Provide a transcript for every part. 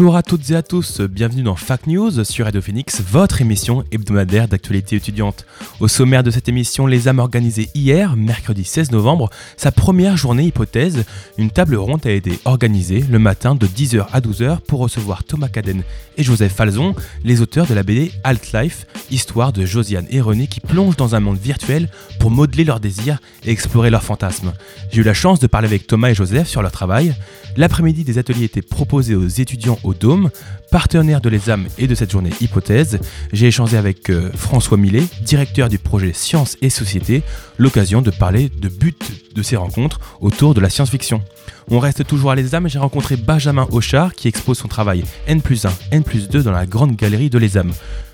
Bonjour à toutes et à tous, bienvenue dans Fac News sur Radio Phoenix, votre émission hebdomadaire d'actualité étudiante. Au sommaire de cette émission, les âmes organisées hier, mercredi 16 novembre, sa première journée hypothèse. Une table ronde a été organisée le matin de 10h à 12h pour recevoir Thomas Caden et Joseph Falzon, les auteurs de la BD Alt Life, histoire de Josiane et René qui plongent dans un monde virtuel pour modeler leurs désirs et explorer leurs fantasmes. J'ai eu la chance de parler avec Thomas et Joseph sur leur travail. L'après-midi, des ateliers étaient proposés aux étudiants au Dôme, partenaire de l'ESAM et de cette journée hypothèse. J'ai échangé avec euh, François Millet, directeur du projet Sciences et Société, l'occasion de parler de but de ces rencontres autour de la science-fiction. On reste toujours à l'ESAM et j'ai rencontré Benjamin Auchard qui expose son travail N plus 1, N plus 2 dans la grande galerie de l'ESAM.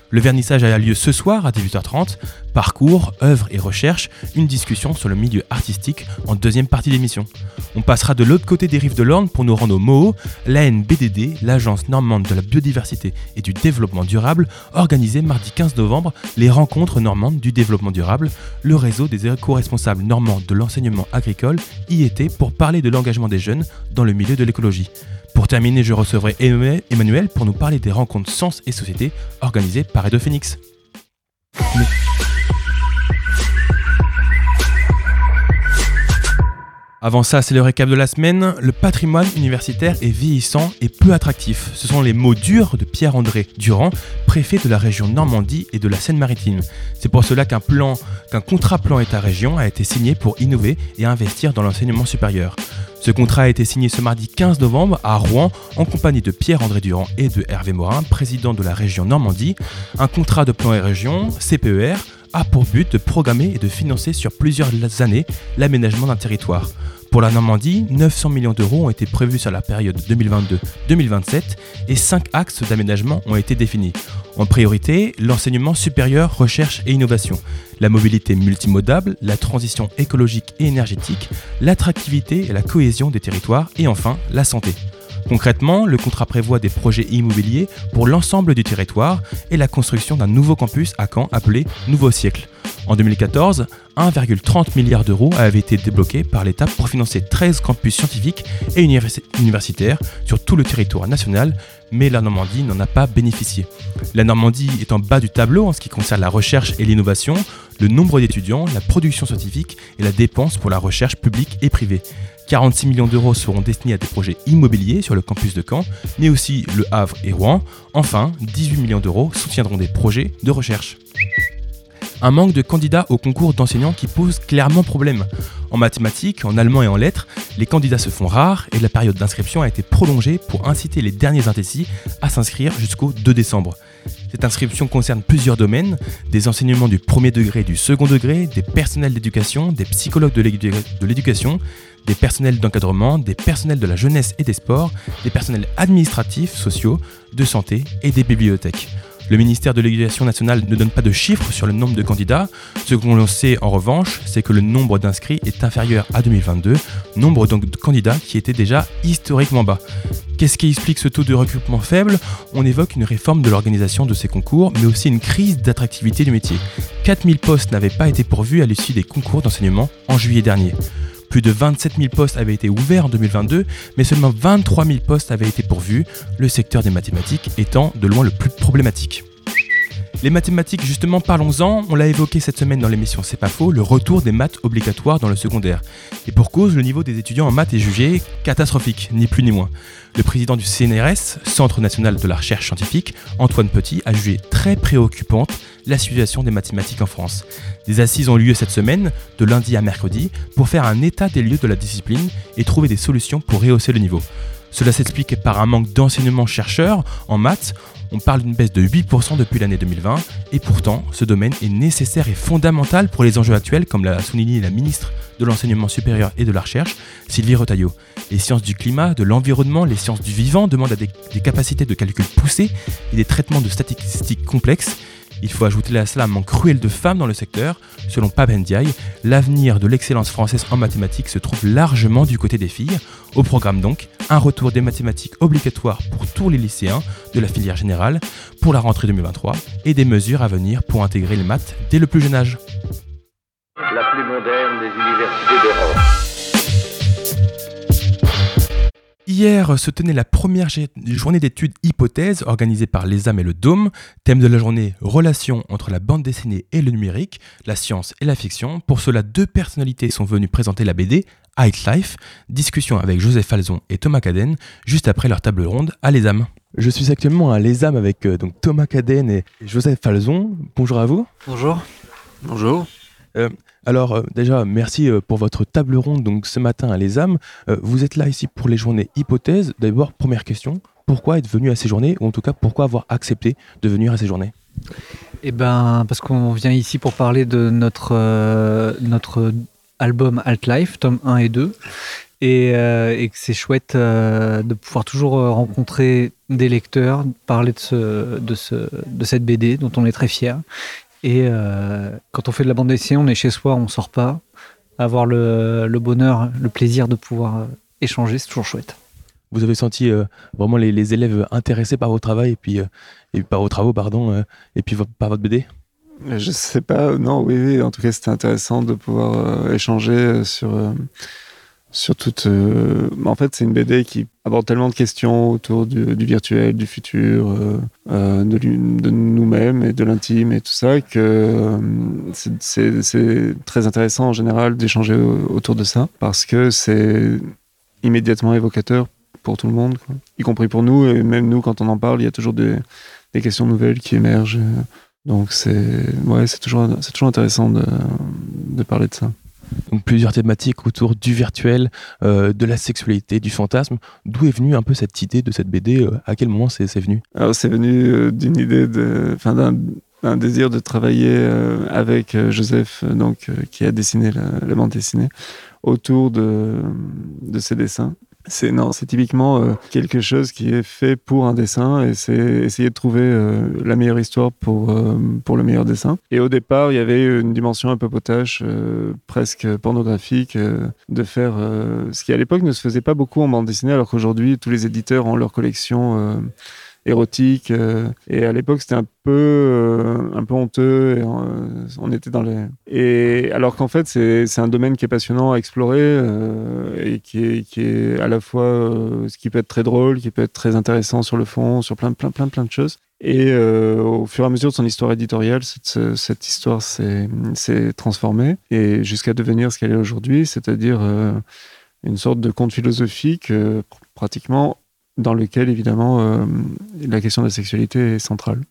Le vernissage a lieu ce soir à 18h30. Parcours, œuvres et recherche, une discussion sur le milieu artistique en deuxième partie d'émission. On passera de l'autre côté des rives de l'Orne pour nous rendre au MOO, l'ANBDD, l'Agence normande de la biodiversité et du développement durable, organisée mardi 15 novembre les rencontres normandes du développement durable. Le réseau des éco-responsables normands de l'enseignement agricole y était pour parler de l'engagement des jeunes dans le milieu de l'écologie. Pour terminer, je recevrai Emmanuel pour nous parler des rencontres Sens et Société organisées par Edo Phoenix. Avant ça, c'est le récap de la semaine. Le patrimoine universitaire est vieillissant et peu attractif. Ce sont les mots durs de Pierre-André Durand, préfet de la région Normandie et de la Seine-Maritime. C'est pour cela qu'un plan, qu'un contrat plan État-région a été signé pour innover et investir dans l'enseignement supérieur. Ce contrat a été signé ce mardi 15 novembre à Rouen en compagnie de Pierre-André Durand et de Hervé Morin, président de la région Normandie. Un contrat de plan et région, CPER, a pour but de programmer et de financer sur plusieurs années l'aménagement d'un territoire. Pour la Normandie, 900 millions d'euros ont été prévus sur la période 2022-2027 et 5 axes d'aménagement ont été définis. En priorité, l'enseignement supérieur, recherche et innovation, la mobilité multimodale, la transition écologique et énergétique, l'attractivité et la cohésion des territoires et enfin la santé. Concrètement, le contrat prévoit des projets immobiliers pour l'ensemble du territoire et la construction d'un nouveau campus à Caen appelé Nouveau Siècle. En 2014, 1,30 milliard d'euros avaient été débloqués par l'État pour financer 13 campus scientifiques et universi- universitaires sur tout le territoire national, mais la Normandie n'en a pas bénéficié. La Normandie est en bas du tableau en ce qui concerne la recherche et l'innovation, le nombre d'étudiants, la production scientifique et la dépense pour la recherche publique et privée. 46 millions d'euros seront destinés à des projets immobiliers sur le campus de Caen, mais aussi le Havre et Rouen. Enfin, 18 millions d'euros soutiendront des projets de recherche. Un manque de candidats au concours d'enseignants qui pose clairement problème. En mathématiques, en allemand et en lettres, les candidats se font rares et la période d'inscription a été prolongée pour inciter les derniers indécis à s'inscrire jusqu'au 2 décembre. Cette inscription concerne plusieurs domaines, des enseignements du premier degré et du second degré, des personnels d'éducation, des psychologues de l'édu- de l'éducation, des personnels d'encadrement, des personnels de la jeunesse et des sports, des personnels administratifs, sociaux, de santé et des bibliothèques. Le ministère de l'Éducation nationale ne donne pas de chiffres sur le nombre de candidats. Ce qu'on sait en revanche, c'est que le nombre d'inscrits est inférieur à 2022, nombre donc de candidats qui était déjà historiquement bas. Qu'est-ce qui explique ce taux de recrutement faible? On évoque une réforme de l'organisation de ces concours, mais aussi une crise d'attractivité du métier. 4000 postes n'avaient pas été pourvus à l'issue des concours d'enseignement en juillet dernier. Plus de 27 000 postes avaient été ouverts en 2022, mais seulement 23 000 postes avaient été pourvus, le secteur des mathématiques étant de loin le plus problématique. Les mathématiques, justement, parlons-en. On l'a évoqué cette semaine dans l'émission C'est pas faux, le retour des maths obligatoires dans le secondaire. Et pour cause, le niveau des étudiants en maths est jugé catastrophique, ni plus ni moins. Le président du CNRS, Centre national de la recherche scientifique, Antoine Petit, a jugé très préoccupante la situation des mathématiques en France. Des assises ont lieu cette semaine, de lundi à mercredi, pour faire un état des lieux de la discipline et trouver des solutions pour rehausser le niveau. Cela s'explique par un manque d'enseignement-chercheurs en maths. On parle d'une baisse de 8% depuis l'année 2020, et pourtant, ce domaine est nécessaire et fondamental pour les enjeux actuels, comme l'a souligné la ministre de l'Enseignement supérieur et de la Recherche, Sylvie Retailleau. Les sciences du climat, de l'environnement, les sciences du vivant demandent des, des capacités de calcul poussées et des traitements de statistiques complexes. Il faut ajouter à cela un manque cruel de femmes dans le secteur. Selon Papendiaï, l'avenir de l'excellence française en mathématiques se trouve largement du côté des filles. Au programme donc, un retour des mathématiques obligatoires pour tous les lycéens de la filière générale pour la rentrée 2023 et des mesures à venir pour intégrer les maths dès le plus jeune âge. La plus moderne des universités d'Europe. Hier se tenait la première journée d'études hypothèses organisée par l'ESAM et le DOME. Thème de la journée relation entre la bande dessinée et le numérique, la science et la fiction. Pour cela, deux personnalités sont venues présenter la BD High Life. Discussion avec Joseph Falzon et Thomas Caden juste après leur table ronde à l'ESAM. Je suis actuellement à l'ESAM avec euh, donc Thomas Caden et Joseph Falzon. Bonjour à vous. Bonjour. Bonjour. Euh, alors euh, déjà, merci euh, pour votre table ronde donc ce matin à l'ESAM. Euh, vous êtes là ici pour les journées hypothèses. D'abord, première question, pourquoi être venu à ces journées ou en tout cas pourquoi avoir accepté de venir à ces journées? Eh ben, parce qu'on vient ici pour parler de notre, notre album Alt Life, tome 1 et 2. Et, c'est chouette de pouvoir toujours rencontrer des lecteurs, parler de, ce, de, ce, de cette BD dont on est très fier. Et euh, quand on fait de la bande dessinée, on est chez soi, on sort pas. Avoir le, le bonheur, le plaisir de pouvoir euh, échanger, c'est toujours chouette. Vous avez senti euh, vraiment les, les élèves intéressés par vos travaux et puis euh, et par vos travaux pardon euh, et puis par votre BD Je sais pas, non, oui, oui, en tout cas, c'était intéressant de pouvoir euh, échanger sur, euh, sur euh, En fait, c'est une BD qui aborde tellement de questions autour du, virtuel, du futur, euh, euh, de, nous-mêmes et de l'intime et tout ça, que c'est- très intéressant en général d'échanger au- autour de ça, parce que c'est immédiatement évocateur pour tout le monde, y compris pour nous, et même nous, quand on en parle, il y a toujours des, questions nouvelles qui émergent. donc c'est ouais, toujours toujours intéressant de parler de ça. Donc plusieurs thématiques autour du virtuel, euh, de la sexualité, du fantasme. D'où est venue un peu cette idée de cette BD euh, À quel moment c'est venu? C'est venu euh, d'une idée de enfin d'un désir de travailler avec Joseph donc qui a dessiné la, la bande dessinée autour de de ses dessins. C'est non, c'est typiquement euh, quelque chose qui est fait pour un dessin et c'est essayer de trouver euh, la meilleure histoire pour euh, pour le meilleur dessin. Et au départ, il y avait une dimension un peu potache, euh, presque pornographique, euh, de faire euh, ce qui à l'époque ne se faisait pas beaucoup en bande dessinée, alors qu'aujourd'hui tous les éditeurs ont leur collection. Érotique euh, et à l'époque c'était un peu euh, un peu honteux euh, on était dans les et alors qu'en fait c'est un domaine qui est passionnant à explorer et qui est qui est à la fois ce qui peut être très drôle qui peut être très intéressant sur le fond sur plein plein plein plein de choses. Et au fur et à mesure de son histoire éditoriale cette, histoire s'est transformée et jusqu'à devenir ce qu'elle est aujourd'hui c'est-à-dire une sorte de conte philosophique pr- pratiquement dans lequel évidemment euh, la question de la sexualité est centrale.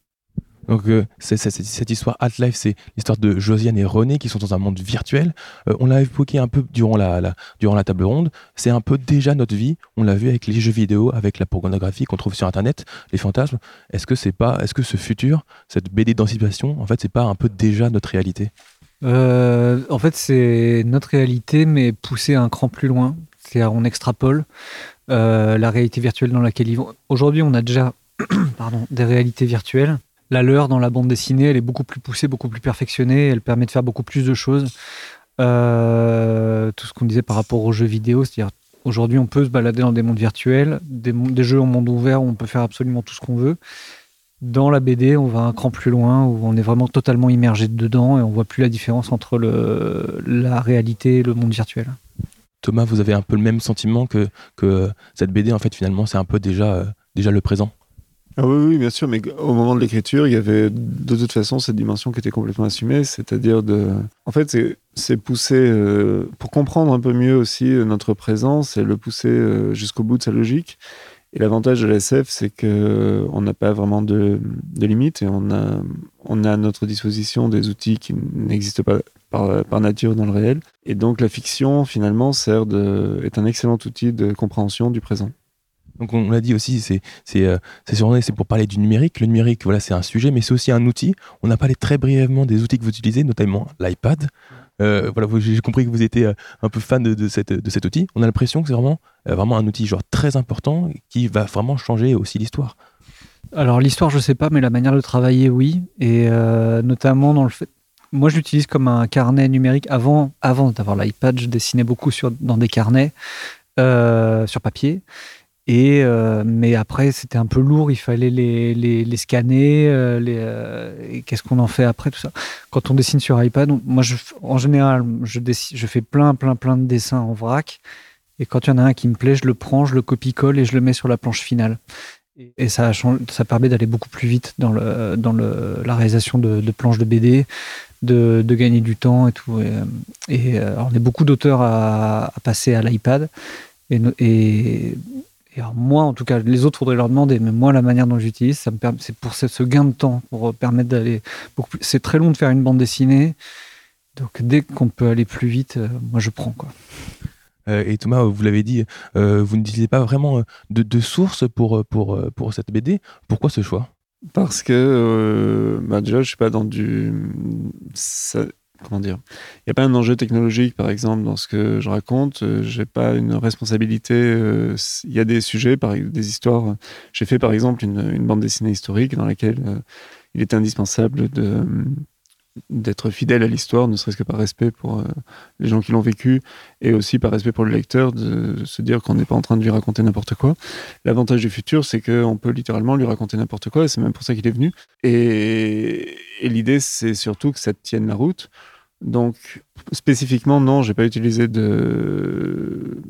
Donc euh, c'est- c'est- c'est- cette histoire Alt Life, c'est l'histoire de Josiane et René qui sont dans un monde virtuel. Euh, on l'a évoqué un peu durant la, la- durant la table ronde. C'est un peu déjà notre vie. On l'a vu avec les jeux vidéo, avec la pornographie qu'on trouve sur Internet, les fantasmes. Est-ce que c'est pas, est-ce que ce futur, cette BD d'anticipation, en fait, c'est pas un peu déjà notre réalité? Euh, en fait, c'est notre réalité, mais poussée un cran plus loin. C'est-à-dire, on extrapole euh, la réalité virtuelle dans laquelle ils vont. Aujourd'hui, on a déjà pardon, des réalités virtuelles. La leur, dans la bande dessinée, elle est beaucoup plus poussée, beaucoup plus perfectionnée. Elle permet de faire beaucoup plus de choses. Euh, tout ce qu'on disait par rapport aux jeux vidéo, c'est-à-dire aujourd'hui, on peut se balader dans des mondes virtuels, des, jeux en monde ouvert où on peut faire absolument tout ce qu'on veut. Dans la BD, on va un cran plus loin, où on est vraiment totalement immergé dedans et on voit plus la différence entre la réalité et le monde virtuel. Thomas, vous avez un peu le même sentiment que, cette BD, en fait, finalement, c'est un peu déjà, euh, déjà le présent? Ah oui, oui, bien sûr, mais au moment de l'écriture, il y avait de toute façon cette dimension qui était complètement assumée, c'est-à-dire de... En fait, c'est- pousser, euh, pour comprendre un peu mieux aussi euh, notre présence et le pousser jusqu'au bout de sa logique. Et l'avantage de la SF, c'est que euh, on n'a pas vraiment de, de limites et on a, on a à notre disposition des outils qui n'existent pas par, par nature dans le réel. Et donc la fiction, finalement, sert de, est un excellent outil de compréhension du présent. Donc on l'a dit aussi, c'est euh, pour parler du numérique. Le numérique, voilà, c'est un sujet, mais c'est aussi un outil. On a parlé très brièvement des outils que vous utilisez, notamment l'iPad. Euh, voilà, j'ai compris que vous étiez euh, un peu fan de, cette, de cet outil. On a l'impression que c'est vraiment, euh, vraiment un outil genre très important qui va vraiment changer aussi l'histoire. Alors l'histoire, je sais pas, mais la manière de travailler, oui. Et notamment dans le fait. Moi, je l'utilise comme un carnet numérique. Avant, avant d'avoir l'iPad, je dessinais beaucoup sur, dans des carnets sur papier. Et, euh, mais après, c'était un peu lourd. Il fallait les, les, les scanner. euh, les, euh, qu'est-ce qu'on en fait après, tout ça. Quand on dessine sur iPad, moi, je, en général, je, dessine, je fais plein, plein, plein de dessins en vrac. Et quand il y en a un qui me plaît, je le prends, je le copie-colle et je le mets sur la planche finale. Et- Et ça, ça permet d'aller beaucoup plus vite dans, le, dans le, la réalisation de, de planches de BD, de, de gagner du temps et tout. Et, euh, et, euh, on est beaucoup d'auteurs à, à passer à l'iPad. Et, et, et alors moi, en tout cas, les autres, faudrait leur demander. Mais moi, la manière dont j'utilise, ça me permet, c'est pour ce, gain de temps, pour permettre d'aller beaucoup plus. C'est très long de faire une bande dessinée. Donc, dès qu'on peut aller plus vite, euh, moi, je prends. Quoi. Euh, et Thomas, vous l'avez dit, euh, vous n'utilisez pas vraiment euh, de, de source pour, euh, pour, euh, pour cette BD. Pourquoi ce choix? Parce que euh, bah déjà, je suis pas dans du. ça- comment dire? Il n'y a pas un enjeu technologique, par exemple, dans ce que je raconte. Euh, J'ai pas une responsabilité. euh, Il y a des sujets, par, des histoires. J'ai fait, par exemple, une, une bande dessinée historique dans laquelle euh, il est indispensable de d'être fidèle à l'histoire, ne serait-ce que par respect pour euh, les gens qui l'ont vécu et aussi par respect pour le lecteur, de se dire qu'on n'est pas en train de lui raconter n'importe quoi. L'avantage du futur, c'est qu'on peut littéralement lui raconter n'importe quoi, et c'est même pour ça qu'il est venu. Et, et l'idée, c'est surtout que ça tienne la route. Donc, spécifiquement, non, j'ai pas utilisé de,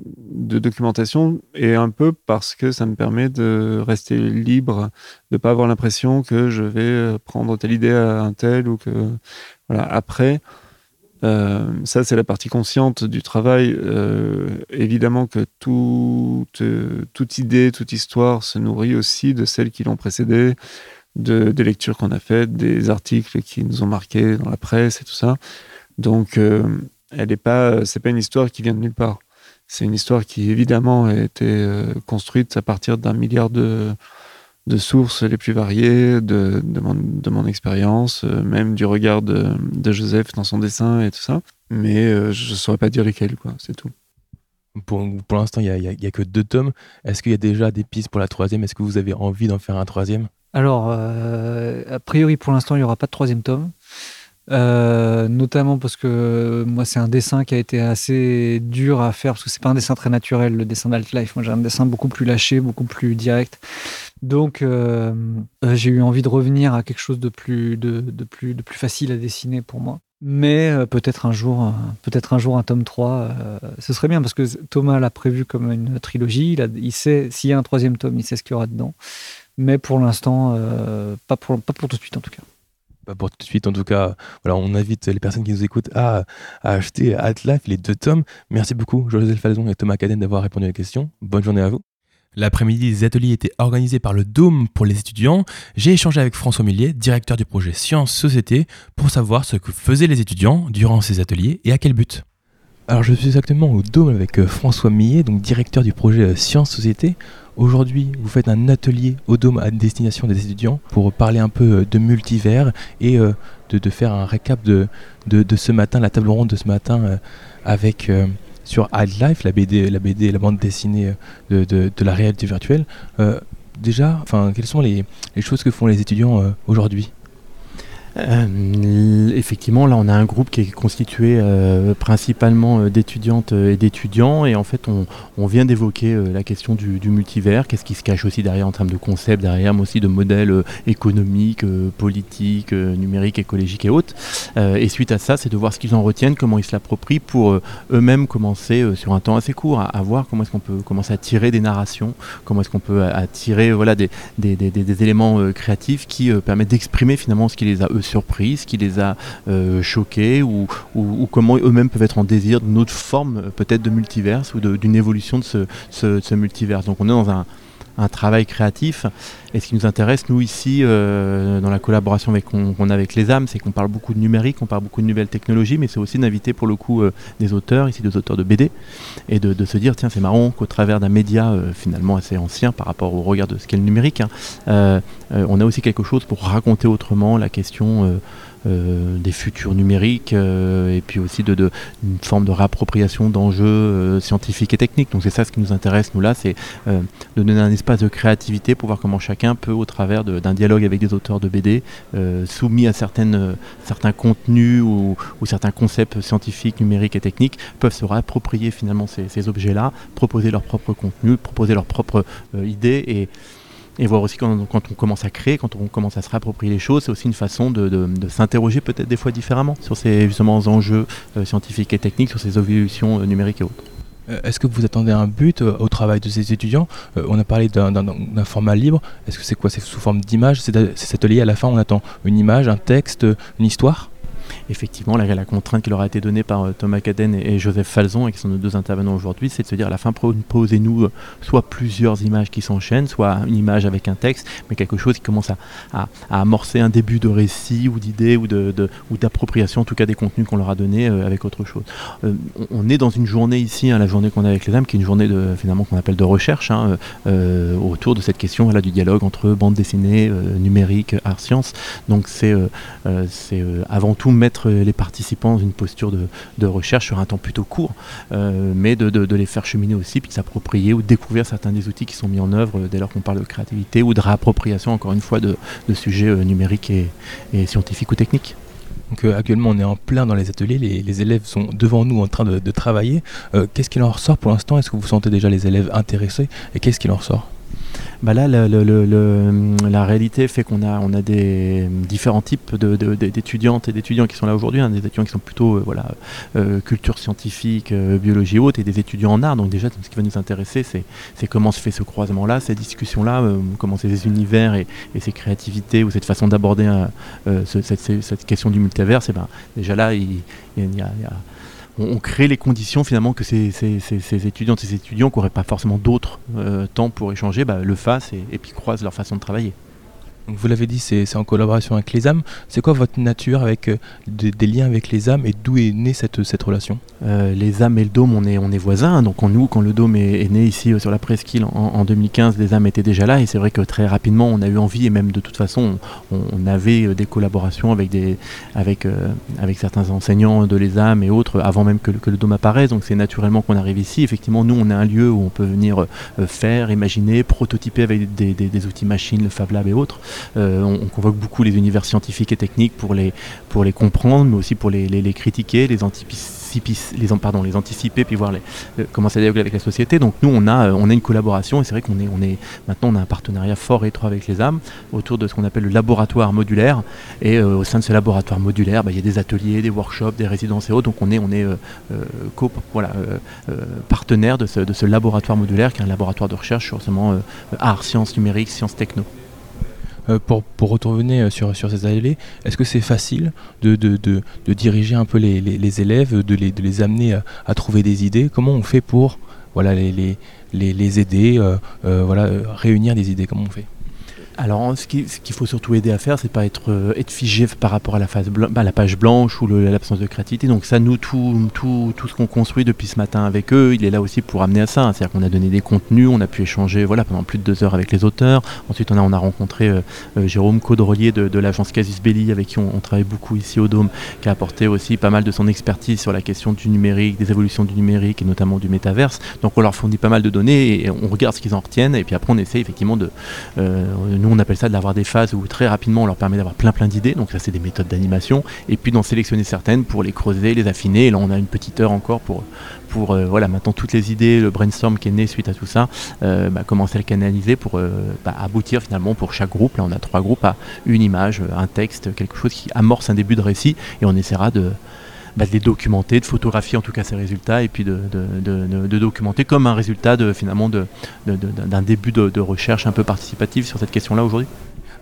documentation, et un peu parce que ça me permet de rester libre, de pas avoir l'impression que je vais euh, prendre telle idée à un tel, ou que... Voilà. Après, euh, ça, c'est la partie consciente du travail. Euh, évidemment que toute, toute idée, toute histoire se nourrit aussi de celles qui l'ont précédée, de, des lectures qu'on a faites, des articles qui nous ont marqués dans la presse et tout ça. Donc, euh, elle est pas, c'est pas une histoire qui vient de nulle part. C'est une histoire qui, évidemment, a été euh, construite à partir d'un milliard de, de sources les plus variées, de, de mon, de mon expérience, euh, même du regard de, de Joseph dans son dessin et tout ça. Mais euh, je ne saurais pas dire lesquels, quoi, c'est tout. Pour, pour l'instant, il n'y a, il y a que deux tomes. Est-ce qu'il y a déjà des pistes pour la troisième? Est-ce que vous avez envie d'en faire un troisième? Alors, euh, a priori, pour l'instant, il n'y aura pas de troisième tome. Euh, notamment parce que moi, c'est un dessin qui a été assez dur à faire parce que c'est pas un dessin très naturel, le dessin d'Alt-Life. Moi, j'ai un dessin beaucoup plus lâché, beaucoup plus direct. Donc, euh, euh, j'ai eu envie de revenir à quelque chose de plus, de, de plus, de plus facile à dessiner pour moi. Mais euh, peut-être un jour, euh, peut-être un jour un tome 3, euh, ce serait bien parce que Thomas l'a prévu comme une trilogie. Il, a- il sait s'il y a un troisième tome, il sait ce qu'il y aura dedans. Mais pour l'instant, euh, pas, pour, pas pour tout de suite en tout cas. Pas pour tout de suite, en tout cas, voilà, on invite les personnes qui nous écoutent à, à acheter Atlas, les deux tomes. Merci beaucoup, Joseph Falzon et Thomas Caden, d'avoir répondu à la question. Bonne journée à vous. L'après-midi, les ateliers étaient organisés par le Dôme pour les étudiants. J'ai échangé avec François Millier, directeur du projet Sciences Société, pour savoir ce que faisaient les étudiants durant ces ateliers et à quel but. Alors, je suis exactement au Dôme avec euh, François Millet, donc directeur du projet euh, Sciences Société. Aujourd'hui, vous faites un atelier au Dôme à destination des étudiants pour parler un peu euh, de multivers et euh, de, faire un récap de, de, ce matin, la table ronde de ce matin euh, avec euh, sur Life, la BD, la BD, la bande dessinée de, de, la réalité virtuelle. Déjà, enfin, quelles sont les, les choses que font les étudiants aujourd'hui? Euh, effectivement, là, on a un groupe qui est constitué euh, principalement euh, d'étudiantes et d'étudiants, et en fait, on, vient d'évoquer la question du, multivers, qu'est-ce qui se cache aussi derrière en termes de concepts, derrière, mais aussi de modèles économiques, politiques, numériques, écologiques et autres. Et suite à ça, c'est de voir ce qu'ils en retiennent, comment ils se l'approprient pour eux-mêmes commencer sur un temps assez court à, voir comment est-ce qu'on peut commencer à tirer des narrations, comment est-ce qu'on peut à, à tirer voilà, des, des, éléments créatifs qui permettent d'exprimer finalement ce qui les a eux surpris, ce qui les a euh, choqués ou, comment eux-mêmes peuvent être en désir d'une autre forme peut-être de multiverse ou d'une évolution de ce, ce, de ce multiverse. Donc on est dans un, un travail créatif. Et ce qui nous intéresse, nous ici, euh, dans la collaboration qu'on a avec les âmes, c'est qu'on parle beaucoup de numérique, on parle beaucoup de nouvelles technologies, mais c'est aussi d'inviter pour le coup euh, des auteurs, ici des auteurs de BD, et de, se dire, tiens, c'est marrant qu'au travers d'un média euh, finalement assez ancien par rapport au regard de ce qu'est le numérique, hein, on a aussi quelque chose pour raconter autrement la question euh, euh, des futurs numériques et puis aussi de, une forme de réappropriation d'enjeux scientifiques et techniques. Donc c'est ça ce qui nous intéresse, nous là, c'est de donner un espace de créativité pour voir comment chacun peut, au travers d'un dialogue avec des auteurs de BD, soumis à certains contenus ou, certains concepts scientifiques, numériques et techniques, peuvent se réapproprier finalement ces, ces objets-là, proposer leur propre contenu, proposer leurs propres idées et et voir aussi quand, on commence à créer, quand on commence à se réapproprier les choses, c'est aussi une façon de s'interroger peut-être des fois différemment sur ces justement enjeux euh, scientifiques et techniques, sur ces évolutions euh, numériques et autres. Euh, est-ce que vous attendez un but au travail de ces étudiants? On a parlé d'un format libre. Est-ce que c'est quoi? C'est sous forme d'image C'est cet atelier à la fin, on attend une image, un texte, une histoire? Effectivement, la, contrainte qui leur a été donnée par euh, Thomas Caden et, Joseph Falzon, et qui sont nos deux intervenants aujourd'hui, c'est de se dire à la fin, posez-nous euh, soit plusieurs images qui s'enchaînent, soit une image avec un texte, mais quelque chose qui commence à, amorcer un début de récit ou d'idée ou d'appropriation, en tout cas des contenus qu'on leur a donnés euh, avec autre chose. on, est dans une journée ici, hein, la journée qu'on a avec les âmes, qui est une journée de, finalement qu'on appelle de recherche hein, autour de cette question du dialogue entre bande dessinée, numérique, art, science. Donc c'est c'est avant tout mettre les participants dans une posture de, recherche sur un temps plutôt court, euh, mais de, les faire cheminer aussi, puis de s'approprier ou découvrir certains des outils qui sont mis en œuvre dès lors qu'on parle de créativité ou de réappropriation, encore une fois, de, sujets euh, numériques et, scientifiques ou techniques. Donc, euh, actuellement, on est en plein dans les ateliers, les, élèves sont devant nous en train de, travailler. qu'est-ce qu'il en ressort pour l'instant? Est-ce que vous sentez déjà les élèves intéressés? Et qu'est-ce qu'il en ressort? Bah là, la réalité fait qu'on a, on a des différents types d'étudiantes et d'étudiants qui sont là aujourd'hui, hein, des étudiants qui sont plutôt euh, voilà, euh, culture scientifique, euh, biologie haute, et des étudiants en art. Donc déjà, ce qui va nous intéresser, c'est comment se fait ce croisement-là, ces discussions-là, comment ces univers et, ces créativités ou cette façon d'aborder cette, question du multivers. Et ben, déjà là, il, y a on, crée les conditions finalement que ces, ces, étudiantes et ces étudiants qui n'auraient pas forcément d'autres euh, temps pour échanger bah, le fassent et puis croisent leur façon de travailler vous l'avez dit, c'est en collaboration avec les âmes. C'est quoi votre nature avec euh, des, liens avec les âmes et d'où est née cette, relation? Euh, Les âmes et le dôme, on est, on voisins. Donc en nous, quand le dôme est, né ici euh, sur la presqu'île en, 2015, les âmes étaient déjà là. Et c'est vrai que très rapidement, on a eu envie, et même de toute façon, on, avait des collaborations avec, certains enseignants de les âmes et autres avant même que, le dôme apparaisse. Donc c'est naturellement qu'on arrive ici. Effectivement, nous, on est un lieu où on peut venir faire, imaginer, prototyper avec des, des outils machines, le Fab Lab et autres. Euh, on, convoque beaucoup les univers scientifiques et techniques pour les, pour les comprendre, mais aussi pour les, les, critiquer, les les, pardon, les anticiper, puis voir les, euh, comment ça dialogue avec la société. Donc nous, on a, euh, on a une collaboration, et c'est vrai qu'on est, on est, maintenant, on a un partenariat fort et étroit avec les âmes autour de ce qu'on appelle le laboratoire modulaire. Et au sein de ce laboratoire modulaire, bah, il y a des ateliers, des workshops, des résidences et autres. Donc on est, on est voilà, partenaire de ce, laboratoire modulaire, qui est un laboratoire de recherche sur seulement art, sciences numériques, sciences techno. Euh, pour, pour retourner euh, sur, ces allées, est-ce que c'est facile de, diriger un peu les, élèves, de les, de les amener à, à, trouver des idées? Comment on fait pour voilà, les, aider, euh, voilà, réunir des idées? Comment on fait? Alors, ce qu'il faut surtout aider à faire, c'est pas être, euh, figé par rapport à la, phase bah, la page blanche ou l'absence de créativité. Donc ça, nous, tout, tout, ce qu'on construit depuis ce matin avec eux, il est là aussi pour amener à ça. C'est-à-dire qu'on a donné des contenus, on a pu échanger voilà, pendant plus de deux heures avec les auteurs. Ensuite, on a, on a rencontré euh, euh, Jérôme Caudrelier de, de l'agence Casus Belli, avec qui on, travaille beaucoup ici au Dôme, qui a apporté aussi pas mal de son expertise sur la question du numérique, des évolutions du numérique et notamment du métaverse. Donc on leur fournit pas mal de données et on regarde ce qu'ils en retiennent. Et puis après, on essaie effectivement de... nous, on appelle ça d'avoir des phases où très rapidement on leur permet d'avoir plein plein d'idées, donc ça c'est des méthodes d'animation, et puis d'en sélectionner certaines pour les creuser, les affiner, et là on a une petite heure encore pour, euh, voilà, maintenant toutes les idées, le brainstorm qui est né suite à tout ça, euh, bah, commencer à le canaliser pour euh, bah, aboutir finalement pour chaque groupe, là on a trois groupes, à une image, un texte, quelque chose qui amorce un début de récit, et on essaiera de, bah, de les documenter, de photographier en tout cas ces résultats et puis de, documenter comme un résultat de, finalement d'un début de, recherche un peu participative sur cette question-là aujourd'hui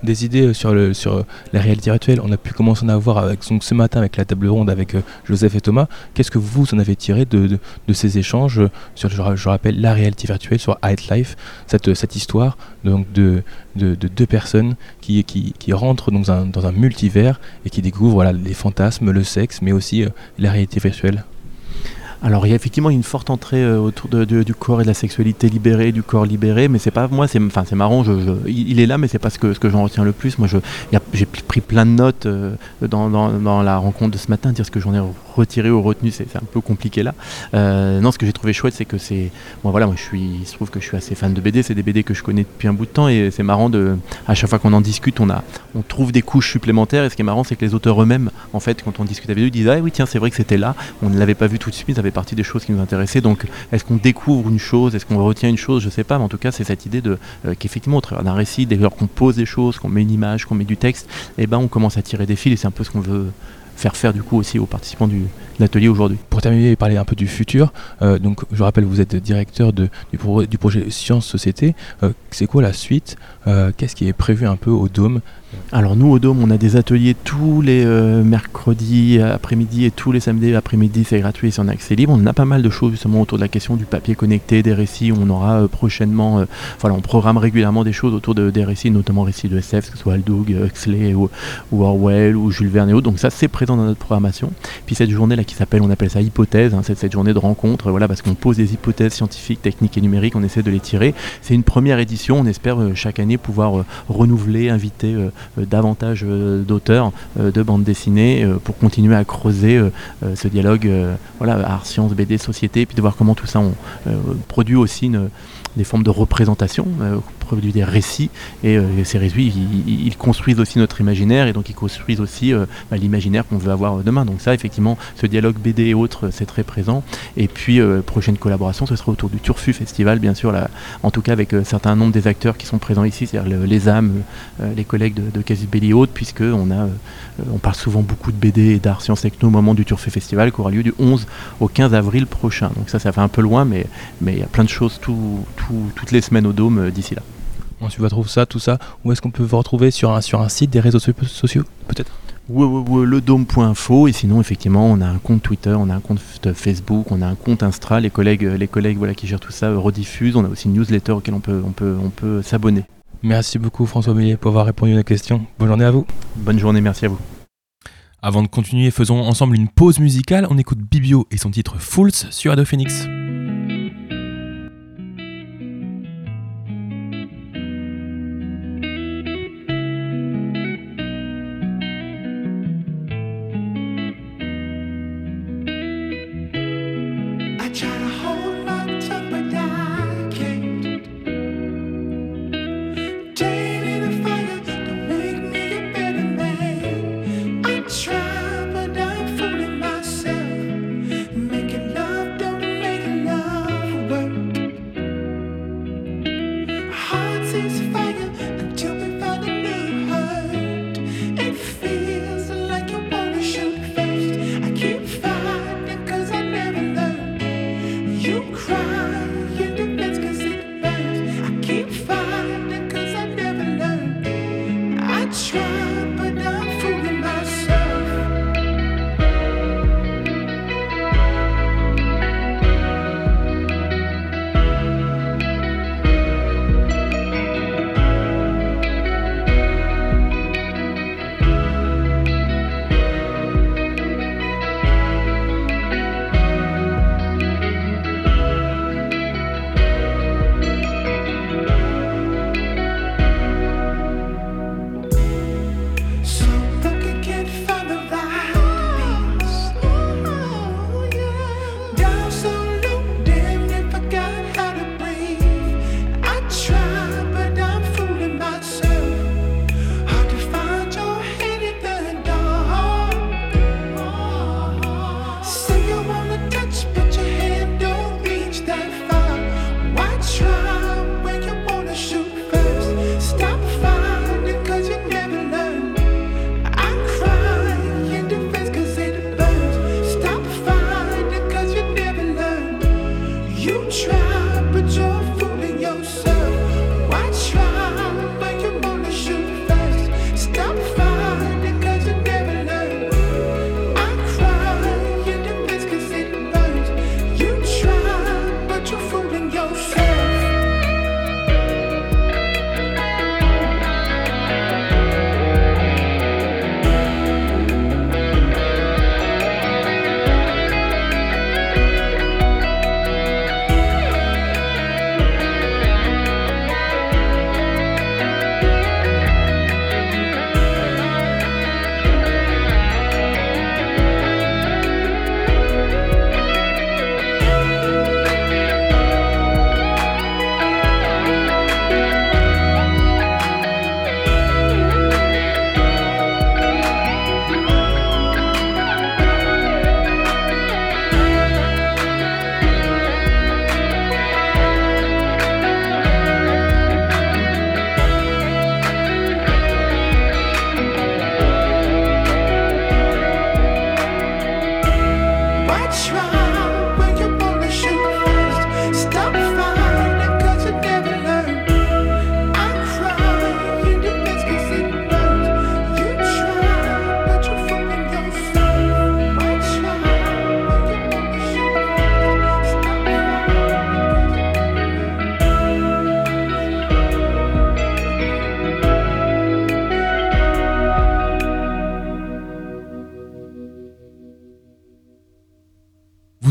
des idées euh, sur, le, sur euh, la réalité virtuelle. On a pu commencer à en avoir avec, ce matin avec la table ronde avec euh, Joseph et Thomas. Qu'est-ce que vous en avez tiré de, de, ces échanges sur, je, rappelle, la réalité virtuelle sur Life, cette, cette histoire donc de, de, deux personnes qui, qui, qui rentrent dans un, dans un multivers et qui découvrent voilà, les fantasmes, le sexe, mais aussi la réalité virtuelle? Alors il y a effectivement une forte entrée euh, autour du corps et de la sexualité libérée, du corps libéré, mais c'est pas moi, c'est enfin marrant, il est là, mais c'est pas ce que j'en retiens le plus. Moi, j'ai pris plein de notes euh, dans la rencontre de ce matin, dire ce que j'en ai retiré ou retenu, c'est un peu compliqué là. Euh, non, ce que j'ai trouvé chouette, c'est que c'est, moi voilà, moi je il se trouve que je suis assez fan de BD, c'est des BD que je connais depuis un bout de temps et c'est marrant de, à chaque fois qu'on en discute, on a, on trouve des couches supplémentaires et ce qui est marrant, c'est que les auteurs eux-mêmes, en fait, quand on discute avec eux, ils disent ah oui tiens c'est vrai que c'était là, on ne l'avait pas vu tout de suite, ça fait partie des choses qui nous intéressaient. Donc est-ce qu'on découvre une chose, est-ce qu'on retient une chose, je sais pas, mais en tout cas c'est cette idée euh, qu'effectivement au travers d'un récit, dès lors qu'on pose des choses, qu'on met une image, qu'on met du texte, et ben on commence à tirer des fils et c'est un peu ce qu'on veut faire faire du coup aussi aux participants du, l'atelier aujourd'hui. Pour terminer et parler un peu du futur, euh, donc je rappelle, vous êtes directeur du projet Science Société. Euh, c'est quoi la suite? Euh, Qu'est-ce qui est prévu un peu au Dôme? Alors nous au Dôme, on a des ateliers tous les euh, mercredis après-midi et tous les samedis après-midi, c'est gratuit, c'est en accès libre. On a pas mal de choses justement autour de la question du papier connecté, des récits. On aura euh, prochainement, euh, voilà, on programme régulièrement des choses autour de, des récits, notamment récits de SF, que ce soit Aldous, Huxley ou, Orwell ou Jules Verne et autres. Donc ça, c'est présent dans notre programmation. Puis cette journée là qui s'appelle, on appelle ça hypothèse, hein, c'est cette journée de rencontre, voilà, parce qu'on pose des hypothèses scientifiques, techniques et numériques, on essaie de les tirer. C'est une première édition, on espère chaque année pouvoir renouveler, inviter davantage euh, d'auteurs euh, de bandes dessinées euh, pour continuer à creuser euh, euh, ce dialogue euh, voilà, art, science, BD, société, et puis de voir comment tout ça on, euh, produit aussi une- des formes de représentation, euh, produit des récits, et euh, ces récits, ils, construisent aussi notre imaginaire, et donc ils construisent aussi euh, bah, l'imaginaire qu'on veut avoir demain. Donc ça, effectivement, ce dialogue BD et autres, c'est très présent. Et puis, prochaine collaboration, ce sera autour du Turfu Festival, bien sûr, là, en tout cas avec un certain nombre des acteurs qui sont présents ici, c'est-à-dire le- les âmes, les collègues de, de Casus Belli et autres, puisque on, a, on parle souvent beaucoup de BD et d'art sciences techno au moment du Turfu Festival, qui aura lieu du 11 au 15 avril prochain. Donc ça, ça fait un peu loin, mais mais il y a plein de choses tout- tout- toutes les semaines au Dôme euh, d'ici là. On retrouve ça, tout ça. Où est-ce qu'on peut vous retrouver sur un, sur un site des réseaux so- sociaux Peut-être? ledome.info et sinon effectivement on a un compte Twitter, on a un compte Facebook, on a un compte Instra, les collègues, les collègues voilà, qui gèrent tout ça euh, rediffusent, on a aussi une newsletter auquel on peut, on peut, on peut s'abonner. Merci beaucoup François Millet pour avoir répondu à nos questions. Bonne journée à vous. Bonne journée, merci à vous. Avant de continuer, faisons ensemble une pause musicale. On écoute Bibio et son titre Fools sur Ado Phoenix.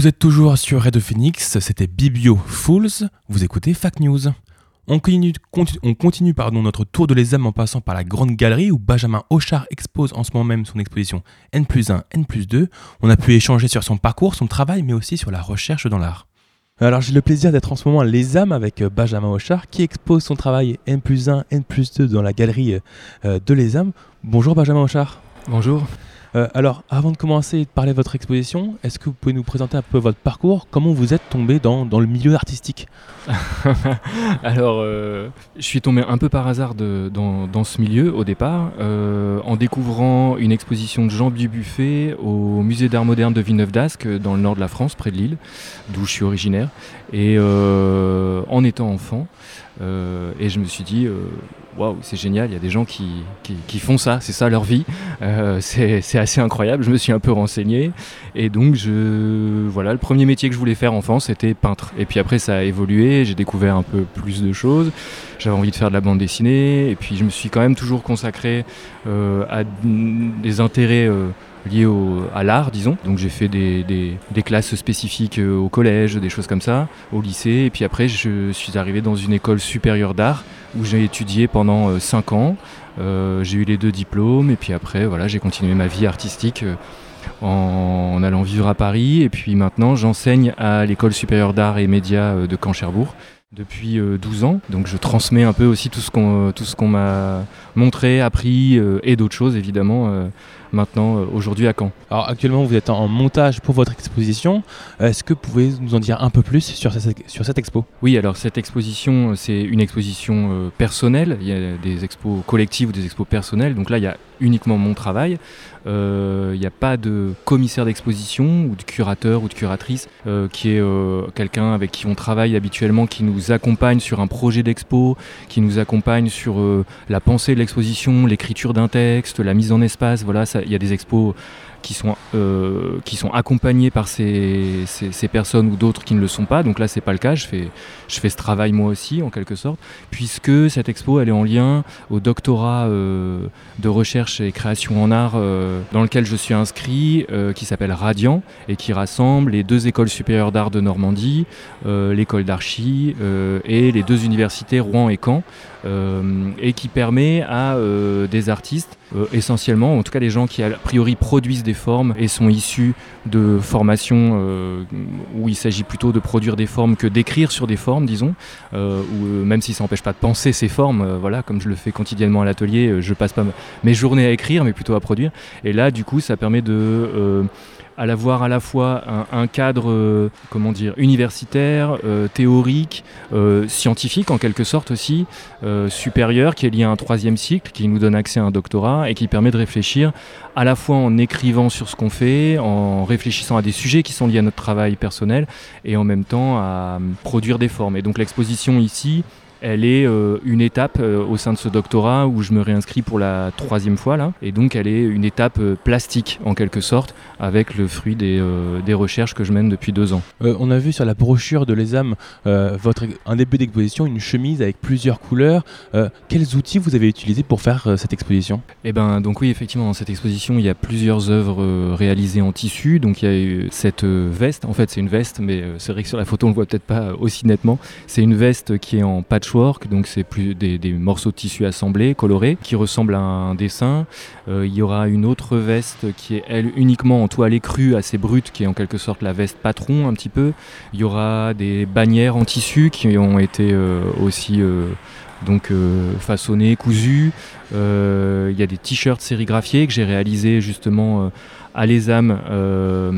Vous êtes toujours sur Radio Phoenix, c'était Biblio Fools, vous écoutez Fact News. On continue, conti- on continue notre tour de l'ESAM en passant par la grande galerie où Benjamin Auchard expose en ce moment même son exposition N plus 1, N plus 2. On a pu échanger sur son parcours, son travail, mais aussi sur la recherche dans l'art. Alors j'ai le plaisir d'être en ce moment à l'ESAM avec euh, Benjamin Auchard qui expose son travail N plus 1, N plus 2 dans la galerie euh, de l'ESAM. Bonjour Benjamin Auchard. Bonjour. Euh, alors, avant de commencer et de parler de votre exposition, est-ce que vous pouvez nous présenter un peu votre parcours? Comment vous êtes tombé dans, dans le milieu artistique? Alors, euh, je suis tombé un peu par hasard dans, dans ce milieu au départ, euh, en découvrant une exposition de Jean Dubuffet au musée d'art moderne de Villeneuve-d'Ascq, dans le nord de la France, près de Lille, d'où je suis originaire. Et en étant enfant, euh, et je me suis dit, euh, waouh, c'est génial, il y a des gens qui, qui- font ça, c'est ça leur vie. Euh, c'est assez incroyable. Je me suis un peu renseigné. Et donc, je, voilà, le premier métier que je voulais faire enfant, c'était peintre. Et puis après, ça a évolué. J'ai découvert un peu plus de choses. J'avais envie de faire de la bande dessinée. Et puis, je me suis quand même toujours consacré à des intérêts. Liés au- à l'art, disons. Donc j'ai fait des, des- classes spécifiques euh, au collège, des choses comme ça, au lycée. Et puis après, je suis arrivé dans une école supérieure d'art où j'ai étudié pendant 5 ans. Euh, j'ai eu les deux diplômes et puis après, voilà, j'ai continué ma vie artistique euh, en, allant vivre à Paris. Et puis maintenant, j'enseigne à l'école supérieure d'art et médias euh, de Caen-Cherbourg depuis euh, 12 ans. Donc je transmets un peu aussi tout ce qu'on tout ce qu'on m'a montré, appris euh, et d'autres choses évidemment euh, maintenant euh, aujourd'hui à Caen. Alors actuellement, vous êtes en montage pour votre exposition. Est-ce que vous pouvez nous en dire un peu plus sur cette, sur cette expo? Oui, alors cette exposition, euh, c'est une exposition euh, personnelle. Il y a des expos collectives ou des expos personnelles. Donc là, il y a uniquement mon travail. Euh, il n'y a pas de commissaire d'exposition ou de curateur ou de curatrice euh, qui est euh, quelqu'un avec qui on travaille habituellement, qui nous accompagne sur un projet d'expo, qui nous accompagne sur euh, la pensée de l'exposition, l'écriture d'un texte, la mise en espace. Voilà, il y a des expos qui sont, euh, qui sont accompagnés par ces, ces- personnes ou d'autres qui ne le sont pas. Donc là, c'est pas le cas. Je fais, je fais ce travail moi aussi, en quelque sorte, puisque cette expo, elle est en lien au doctorat euh, de recherche et création en art euh, dans lequel je suis inscrit, qui s'appelle Radiant et qui rassemble les deux écoles supérieures d'art de Normandie, l'école d'archi et les deux universités Rouen et Caen, et qui permet à euh, des artistes, euh, essentiellement, en tout cas les gens qui a priori produisent des formes et sont issus de formations euh, où il s'agit plutôt de produire des formes que d'écrire sur des formes, disons, euh, ou euh, même si ça n'empêche pas de penser ces formes, euh, voilà, comme je le fais quotidiennement à l'atelier, euh, je passe pas mes journées à écrire, mais plutôt à produire. Et là, du coup, ça permet de euh, à l'avoir à la fois un, cadre, euh, comment dire, universitaire, euh, théorique, euh, scientifique en quelque sorte aussi, supérieur, qui est lié à un troisième cycle, qui nous donne accès à un doctorat et qui permet de réfléchir à la fois en écrivant sur ce qu'on fait, en réfléchissant à des sujets qui sont liés à notre travail personnel et en même temps à produire des formes. Et donc l'exposition ici, elle est euh, une étape euh, au sein de ce doctorat où je me réinscris pour la troisième fois là. Et donc elle est une étape euh, plastique en quelque sorte avec le fruit des, des recherches que je mène depuis deux ans. On a vu sur la brochure de l'ESAM votre, un début d'exposition, une chemise avec plusieurs couleurs. Quels outils vous avez utilisés pour faire cette exposition? Eh ben donc oui effectivement dans cette exposition il y a plusieurs œuvres réalisées en tissu donc il y a eu cette veste en fait c'est une veste mais c'est vrai que sur la photo on le voit peut-être pas aussi nettement c'est une veste qui est en patchwork donc c'est plus des, morceaux de tissu assemblés colorés qui ressemblent à un dessin Euh, il y aura une autre veste qui est elle uniquement en toile écrue assez brute qui est en quelque sorte la veste patron un petit peu il y aura des bannières en tissu qui ont été euh, aussi euh, donc euh, façonnées, cousues. Euh, Il y a des t-shirts sérigraphiés que j'ai réalisés justement à l'ESAM euh,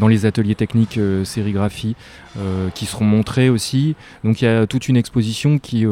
dans les ateliers techniques euh, sérigraphie euh, qui seront montrés aussi. Donc il y a toute une exposition qui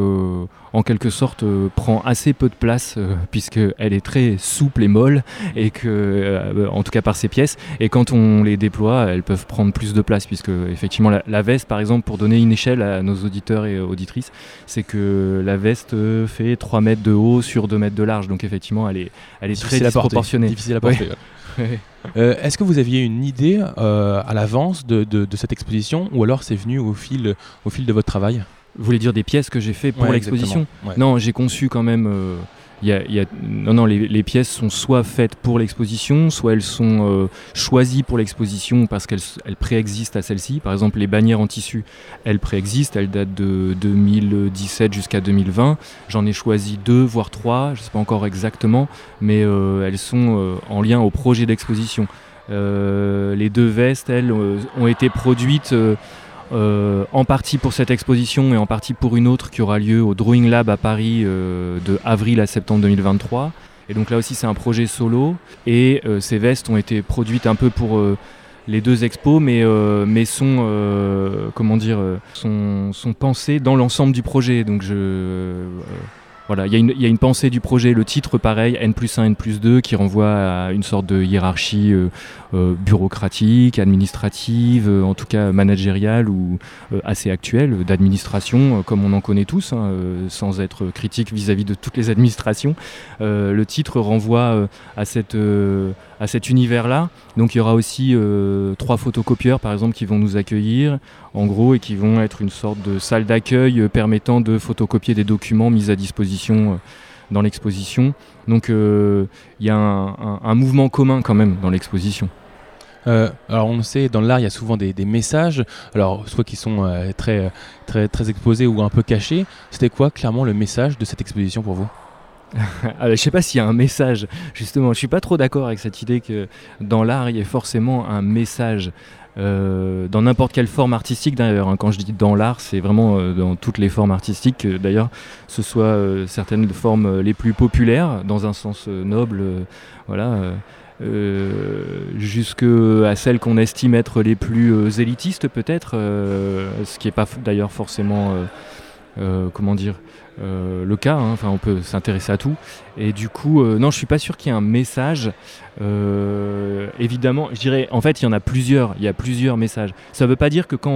en quelque sorte prend assez peu de place puisqu'elle est très souple et molle et que en tout cas par ses pièces et quand on les déploie elles peuvent prendre plus de place puisque effectivement la, la veste par exemple pour donner une échelle à nos auditeurs et auditrices c'est que la veste fait 3 mètres de haut sur 2 mètres de large donc effectivement elle est, elle est très Difficile à porter, disproportionnée. difficile à porter, Ouais. ouais. Euh, Est-ce que vous aviez une idée euh, à l'avance de, de- de cette exposition ou alors c'est venu au fil, au fil de votre travail? Vous voulez dire des pièces que j'ai fait pour Ouais, l'exposition? ouais. Non, j'ai conçu quand même. Non, non, les, pièces sont soit faites pour l'exposition, soit elles sont euh, choisies pour l'exposition parce qu'elles elles préexistent à celle-ci. Par exemple, les bannières en tissu, elles préexistent, elles datent de 2017 jusqu'à 2020. J'en ai choisi deux, voire trois, je ne sais pas encore exactement, mais euh, elles sont euh, en lien au projet d'exposition. Les deux vestes, elles, ont été produites euh, en partie pour cette exposition et en partie pour une autre qui aura lieu au Drawing Lab à Paris euh, de avril à septembre 2023. Et donc là aussi c'est un projet solo et euh, ces vestes ont été produites un peu pour les deux expos mais, mais sont, comment dire, sont pensées dans l'ensemble du projet. Donc je... voilà, il y, a une- pensée du projet, le titre pareil, N plus 1, N plus 2, qui renvoie à une sorte de hiérarchie euh, euh, bureaucratique, administrative, euh, en tout cas managériale ou assez actuelle, d'administration, comme on en connaît tous, hein, sans être critique vis-à-vis de toutes les administrations. Le titre renvoie à, cette, à cet univers-là. Donc il y aura aussi trois photocopieurs, par exemple, qui vont nous accueillir, en gros, et qui vont être une sorte de salle d'accueil euh, permettant de photocopier des documents mis à disposition euh, dans l'exposition. Donc euh, il y a un, un- un mouvement commun quand même dans l'exposition. Euh, alors on le sait, dans l'art, il y a souvent des, des messages, alors soit qui sont euh, très, très, très exposés ou un peu cachés. C'était quoi clairement le message de cette exposition pour vous? Ah, je sais pas s'il y a un message, justement. Je suis pas trop d'accord avec cette idée que dans l'art, il y ait forcément un message. Euh, dans n'importe quelle forme artistique d'ailleurs. hein. Quand je dis dans l'art, c'est vraiment euh, dans toutes les formes artistiques. euh, D'ailleurs, ce soit certaines formes les plus populaires, dans un sens noble, voilà, euh, euh, jusque à celles qu'on estime être les plus élitistes peut-être, ce qui n'est pas d'ailleurs forcément, comment dire, euh, le cas. hein. On peut s'intéresser à tout. Et du coup, euh, non, je suis pas sûr qu'il y ait un message. Euh, évidemment, je dirais, en fait, il y en a plusieurs. Il y a plusieurs messages. Ça veut pas dire que quand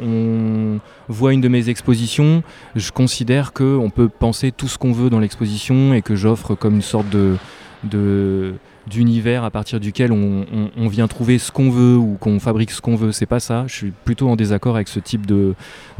on voit une de mes expositions, je considère que on peut penser tout ce qu'on veut dans l'exposition et que j'offre comme une sorte de- d'univers à partir duquel on, vient trouver ce qu'on veut ou qu'on fabrique ce qu'on veut. C'est pas ça. Je suis plutôt en désaccord avec ce type de,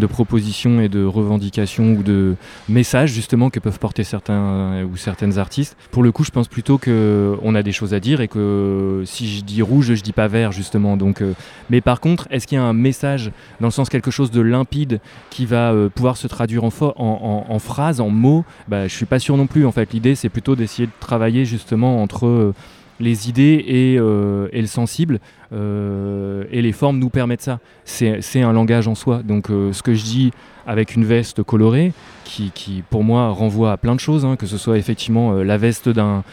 propositions et de revendications ou de messages justement que peuvent porter certains ou certaines artistes. Pour le coup, je pense plutôt que on a des choses à dire et que si je dis rouge, je dis pas vert justement. Donc, euh, mais par contre, est-ce qu'il y a un message dans le sens quelque chose de limpide qui va euh, pouvoir se traduire en, en, en- phrases, en mots? Bah, Je suis pas sûr non plus. En fait, l'idée c'est plutôt d'essayer de travailler justement entre euh, les idées et, euh, et le sensible. Euh, et les formes nous permettent ça. C'est un langage en soi. Donc euh, ce que je dis avec une veste colorée, qui, pour moi renvoie à plein de choses, hein, que ce soit effectivement euh, la veste d'un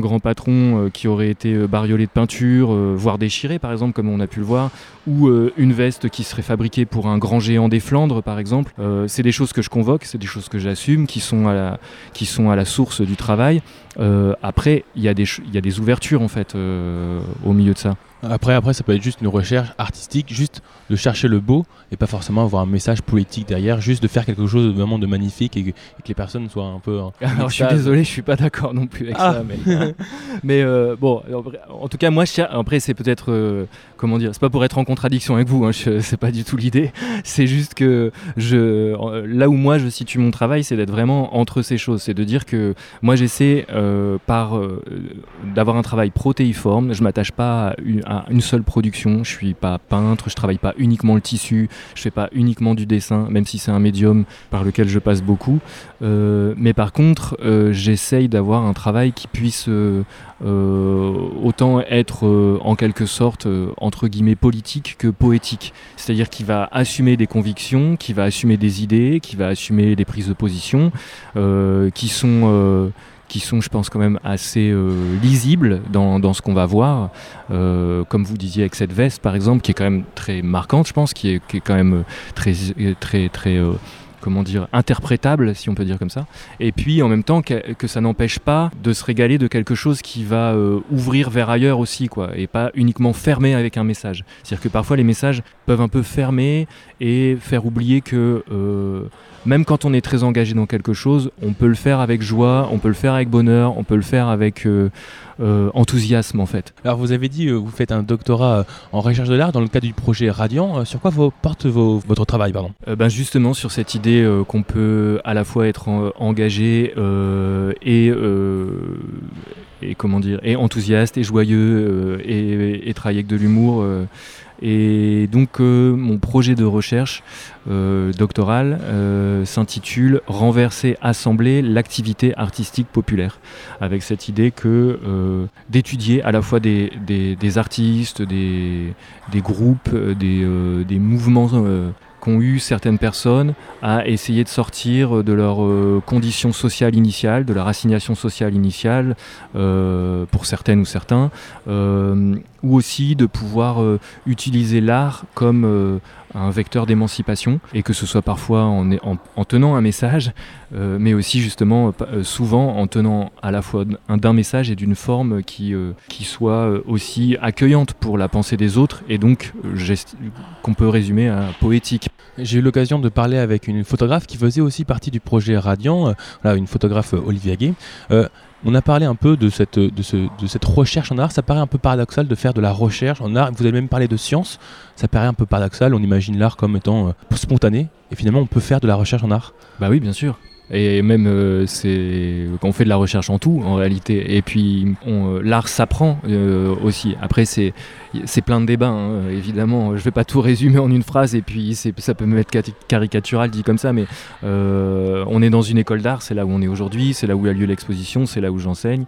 grand patron qui aurait été euh, bariolé de peinture, voire déchiré par exemple, comme on a pu le voir, ou une veste qui serait fabriquée pour un grand géant des Flandres par exemple. C'est des choses que je convoque, c'est des choses que j'assume, qui, sont à la- source du travail. Après, il y, y a des ouvertures en fait au milieu de ça. Après, après, ça peut être juste une recherche artistique, juste de chercher le beau et pas forcément avoir un message politique derrière, juste de faire quelque chose de vraiment de magnifique et que, et que les personnes soient un peu. en Alors je suis désolé, je suis pas d'accord non plus avec Ah. ça, mais, mais euh, bon, en tout cas moi, je après c'est peut-être euh, comment dire, c'est pas pour être en contradiction avec vous, hein, c'est pas du tout l'idée. C'est juste que je, là où moi je situe mon travail, c'est d'être vraiment entre ces choses, c'est de dire que moi j'essaie euh, par d'avoir un travail protéiforme. Je m'attache pas à une, une seule production. Je suis pas peintre, je travaille pas uniquement le tissu, je fais pas uniquement du dessin, même si c'est un médium par lequel je passe beaucoup. Euh, mais par contre, euh, j'essaye d'avoir un travail qui puisse euh, autant être en quelque sorte entre guillemets politique que poétique. C'est-à-dire qu'il va assumer des convictions, qui va assumer des idées, qui va assumer des prises de position, qui sont qui sont, je pense, quand même assez euh, lisibles dans, dans ce qu'on va voir. Euh, comme vous disiez avec cette veste, par exemple, qui est quand même très marquante, je pense, qui est, qui est quand même euh, très, très, très, comment dire, interprétable, si on peut dire comme ça. Et puis, en même temps, que, que ça n'empêche pas de se régaler de quelque chose qui va ouvrir vers ailleurs aussi, quoi, et pas uniquement fermer avec un message. C'est-à-dire que parfois, les messages peuvent un peu fermer et faire oublier que même quand on est très engagé dans quelque chose, on peut le faire avec joie, on peut le faire avec bonheur, on peut le faire avec euh, euh, enthousiasme en fait. Alors, vous avez dit, euh, vous faites un doctorat en recherche de l'art dans le cadre du projet Radiant. Sur quoi vos- porte vos- votre travail, pardon? Ben justement sur cette idée qu'on peut à la fois être en- engagé et, et comment dire et enthousiaste et joyeux euh, et, et travailler avec de l'humour. euh. Et donc euh, mon projet de recherche euh, doctoral euh, s'intitule Renverser, assembler l'activité artistique populaire, avec cette idée que d'étudier à la fois des, artistes, des, groupes, des, mouvements qu'ont eu certaines personnes à essayer de sortir de leurs euh, conditions sociales initiales, de leur assignation sociale initiale, pour certaines ou certains, ou aussi de pouvoir euh, utiliser l'art comme euh, un vecteur d'émancipation, et que ce soit parfois en, en- en tenant un message, euh, mais aussi justement souvent en tenant à la fois d'un message et d'une forme qui, qui soit aussi accueillante pour la pensée des autres, et donc qu'on peut résumer à poétique. J'ai eu l'occasion de parler avec une photographe qui faisait aussi partie du projet Radiant, une photographe Olivia Gay. On a parlé un peu de cette, de, ce- de cette recherche en art. Ça paraît un peu paradoxal de faire de la recherche en art. Vous avez même parlé de science. Ça paraît un peu paradoxal. On imagine l'art comme étant euh, spontané. Et finalement, on peut faire de la recherche en art. Bah oui, bien sûr. Et même, euh, c'est on fait de la recherche en tout, en réalité. Et puis, euh, l'art s'apprend aussi. Après, c'est c'est plein de débats, hein, évidemment. Je vais pas tout résumer en une phrase, et puis ça peut me cati- caricatural dit comme ça, mais euh, on est dans une école d'art, c'est là où on est aujourd'hui, c'est là où a lieu l'exposition, c'est là où j'enseigne.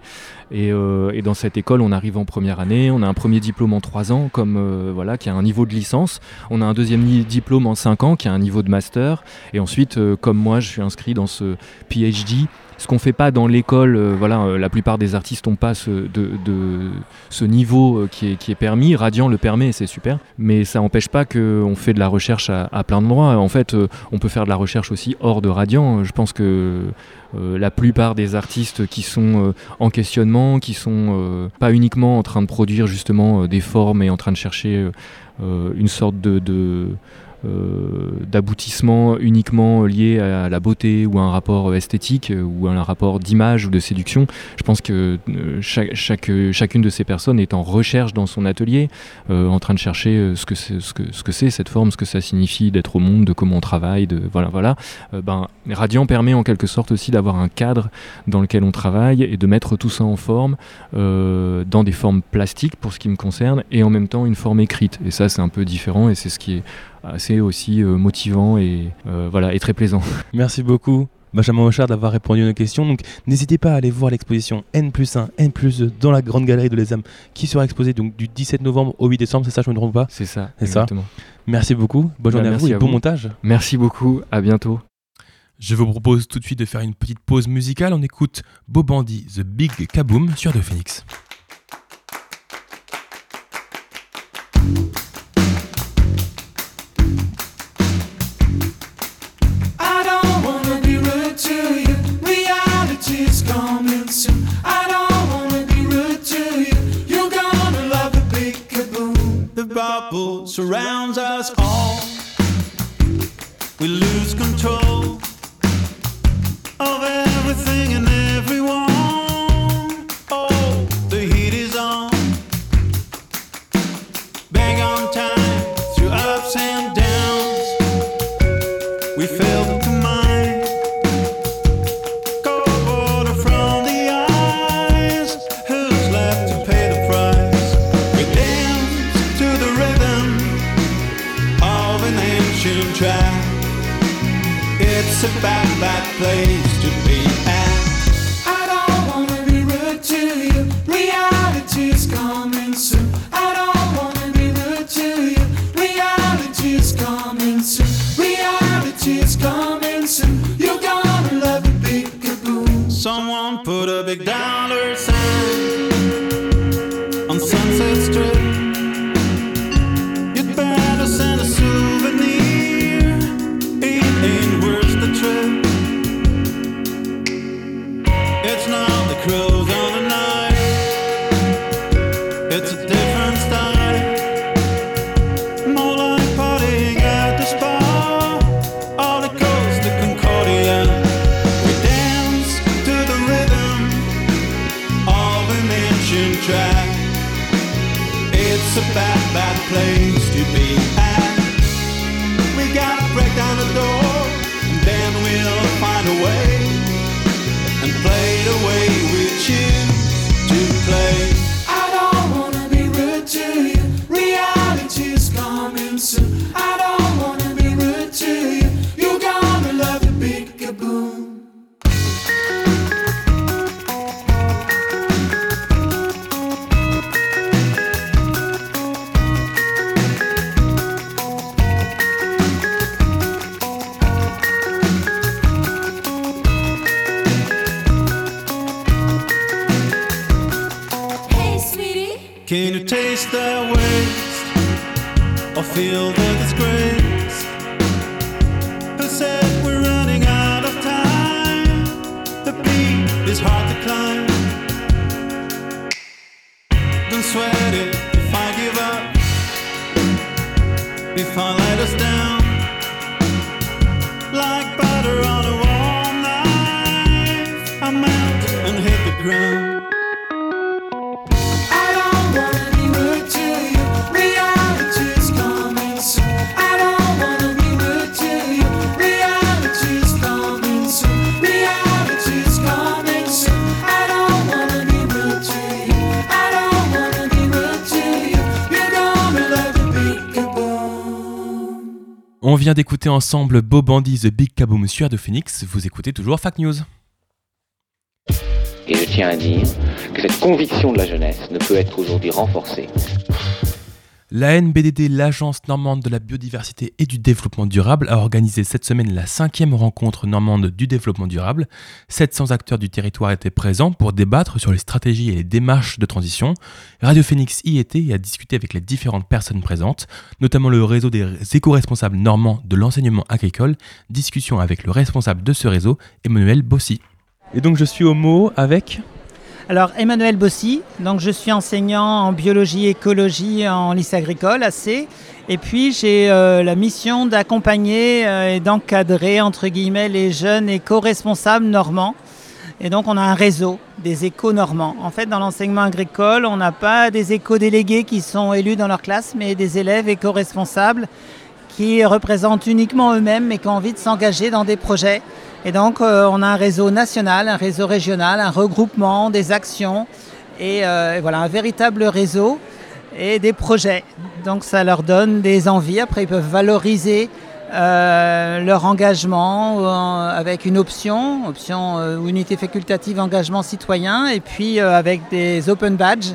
Et, euh, dans cette école, on arrive en première année, on a un premier diplôme en trois ans, comme euh, voilà, qui a un niveau de licence. On a un deuxième diplôme en cinq ans, qui a un niveau de master. Et ensuite, comme moi, je suis inscrit dans ce PhD. Ce qu'on fait pas dans l'école, euh, voilà, euh, la plupart des artistes n'ont pas ce, de, de- niveau euh, qui, est, permis. Radiant le permet, c'est super. Mais ça n'empêche pas qu'on fait de la recherche à, plein d'endroits. En fait, on peut faire de la recherche aussi hors de Radiant. Je pense que la plupart des artistes qui sont en questionnement, qui sont euh, pas uniquement en train de produire justement des formes et en train de chercher une sorte de, de, d'aboutissement uniquement lié à la beauté ou à un rapport esthétique euh, ou à un rapport d'image ou de séduction. Je pense que euh, chaque, chacune de ces personnes est en recherche dans son atelier, euh, en train de chercher euh, ce que c'est cette forme, ce que ça signifie d'être au monde, de comment on travaille, de voilà voilà. Euh, ben, Radiant permet en quelque sorte aussi d'avoir un cadre dans lequel on travaille et de mettre tout ça en forme, euh, dans des formes plastiques pour ce qui me concerne, et en même temps une forme écrite. Et ça, c'est un peu différent, et c'est ce qui est assez aussi euh, motivant et, euh, voilà, et très plaisant. Merci beaucoup. Benjamin Hochard d'avoir répondu à nos questions. Donc n'hésitez pas à aller voir l'exposition N plus 1, N plus 2 dans la grande galerie de Les Âmes qui sera exposée donc du 17 novembre au 8 décembre, c'est ça, je me trompe pas? C'est ça, C'est ça. Merci beaucoup, bonne Bah, journée à merci vous et à bon vous. montage. Merci beaucoup, à bientôt. Je vous propose tout de suite de faire une petite pause musicale. On écoute Beau Bandit, The Big Kaboom sur The Phoenix. Surrounds us all. We lose control of everything Ensemble Beau Bandit The Big Kaboom sur de Phoenix. Vous écoutez toujours Fact News. Et je tiens à dire que cette conviction de la jeunesse ne peut être aujourd'hui renforcée La NBDD, l'Agence normande de la biodiversité et du développement durable, a organisé cette semaine la cinquième rencontre normande du développement durable. 700 acteurs du territoire étaient présents pour débattre sur les stratégies et les démarches de transition. Radio Phoenix y était et a discuté avec les différentes personnes présentes, notamment le réseau des éco-responsables normands de l'enseignement agricole. Discussion avec le responsable de ce réseau, Emmanuel Bossy. Et donc je suis au mot avec Alors, Emmanuel Bossy, donc je suis enseignant en biologie écologie en lycée agricole, AC. Et puis, j'ai euh, la mission d'accompagner euh, et d'encadrer, entre guillemets, les jeunes éco-responsables normands. Et donc, on a un réseau des éco-normands. En fait, dans l'enseignement agricole, on n'a pas des éco-délégués qui sont élus dans leur classe, mais des élèves éco-responsables qui représentent uniquement eux-mêmes, mais qui ont envie de s'engager dans des projets. Et donc, euh, on a un réseau national, un réseau régional, un regroupement, des actions, et, euh, voilà, un véritable réseau et des projets. Donc, ça leur donne des envies. Après, ils peuvent valoriser euh, leur engagement euh, avec une option, option euh, unité facultative engagement citoyen, et puis euh, avec des open badges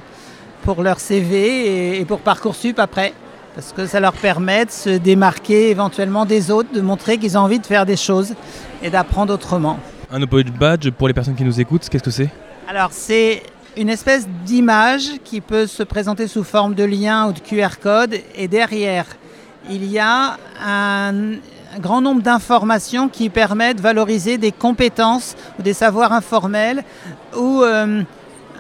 pour leur CV et, et pour Parcoursup après. Parce que ça leur permet de se démarquer éventuellement des autres, de montrer qu'ils ont envie de faire des choses et d'apprendre autrement. un Open Badge pour les personnes qui nous écoutent, qu'est-ce que c'est? Alors c'est une espèce d'image qui peut se présenter sous forme de lien ou de QR code et derrière il y a un, un grand nombre d'informations qui permettent de valoriser des compétences ou des savoirs informels ou euh,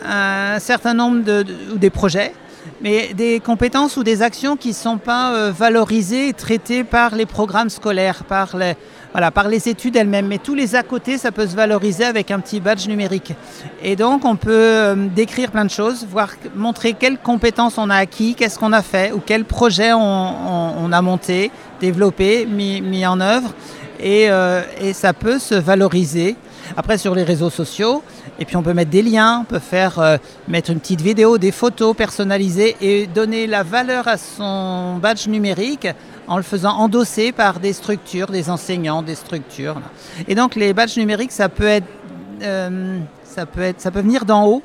un certain nombre de, de- ou des projets mais des compétences ou des actions qui ne sont pas euh, valorisées et traitées par les programmes scolaires, par les, voilà, par les études elles-mêmes. Mais tous les à côté, ça peut se valoriser avec un petit badge numérique. Et donc, on peut euh, décrire plein de choses, voir, montrer quelles compétences on a acquis, qu'est-ce qu'on a fait, ou quel projet on, a monté, développé, mis, en œuvre. Euh, et ça peut se valoriser. Après, sur les réseaux sociaux, et puis on peut mettre des liens, on peut faire euh, mettre une petite vidéo, des photos personnalisées et donner la valeur à son badge numérique en le faisant endosser par des structures, des enseignants, des structures. Et donc les badges numériques, ça peut être, euh, ça peut être, ça peut venir d'en haut.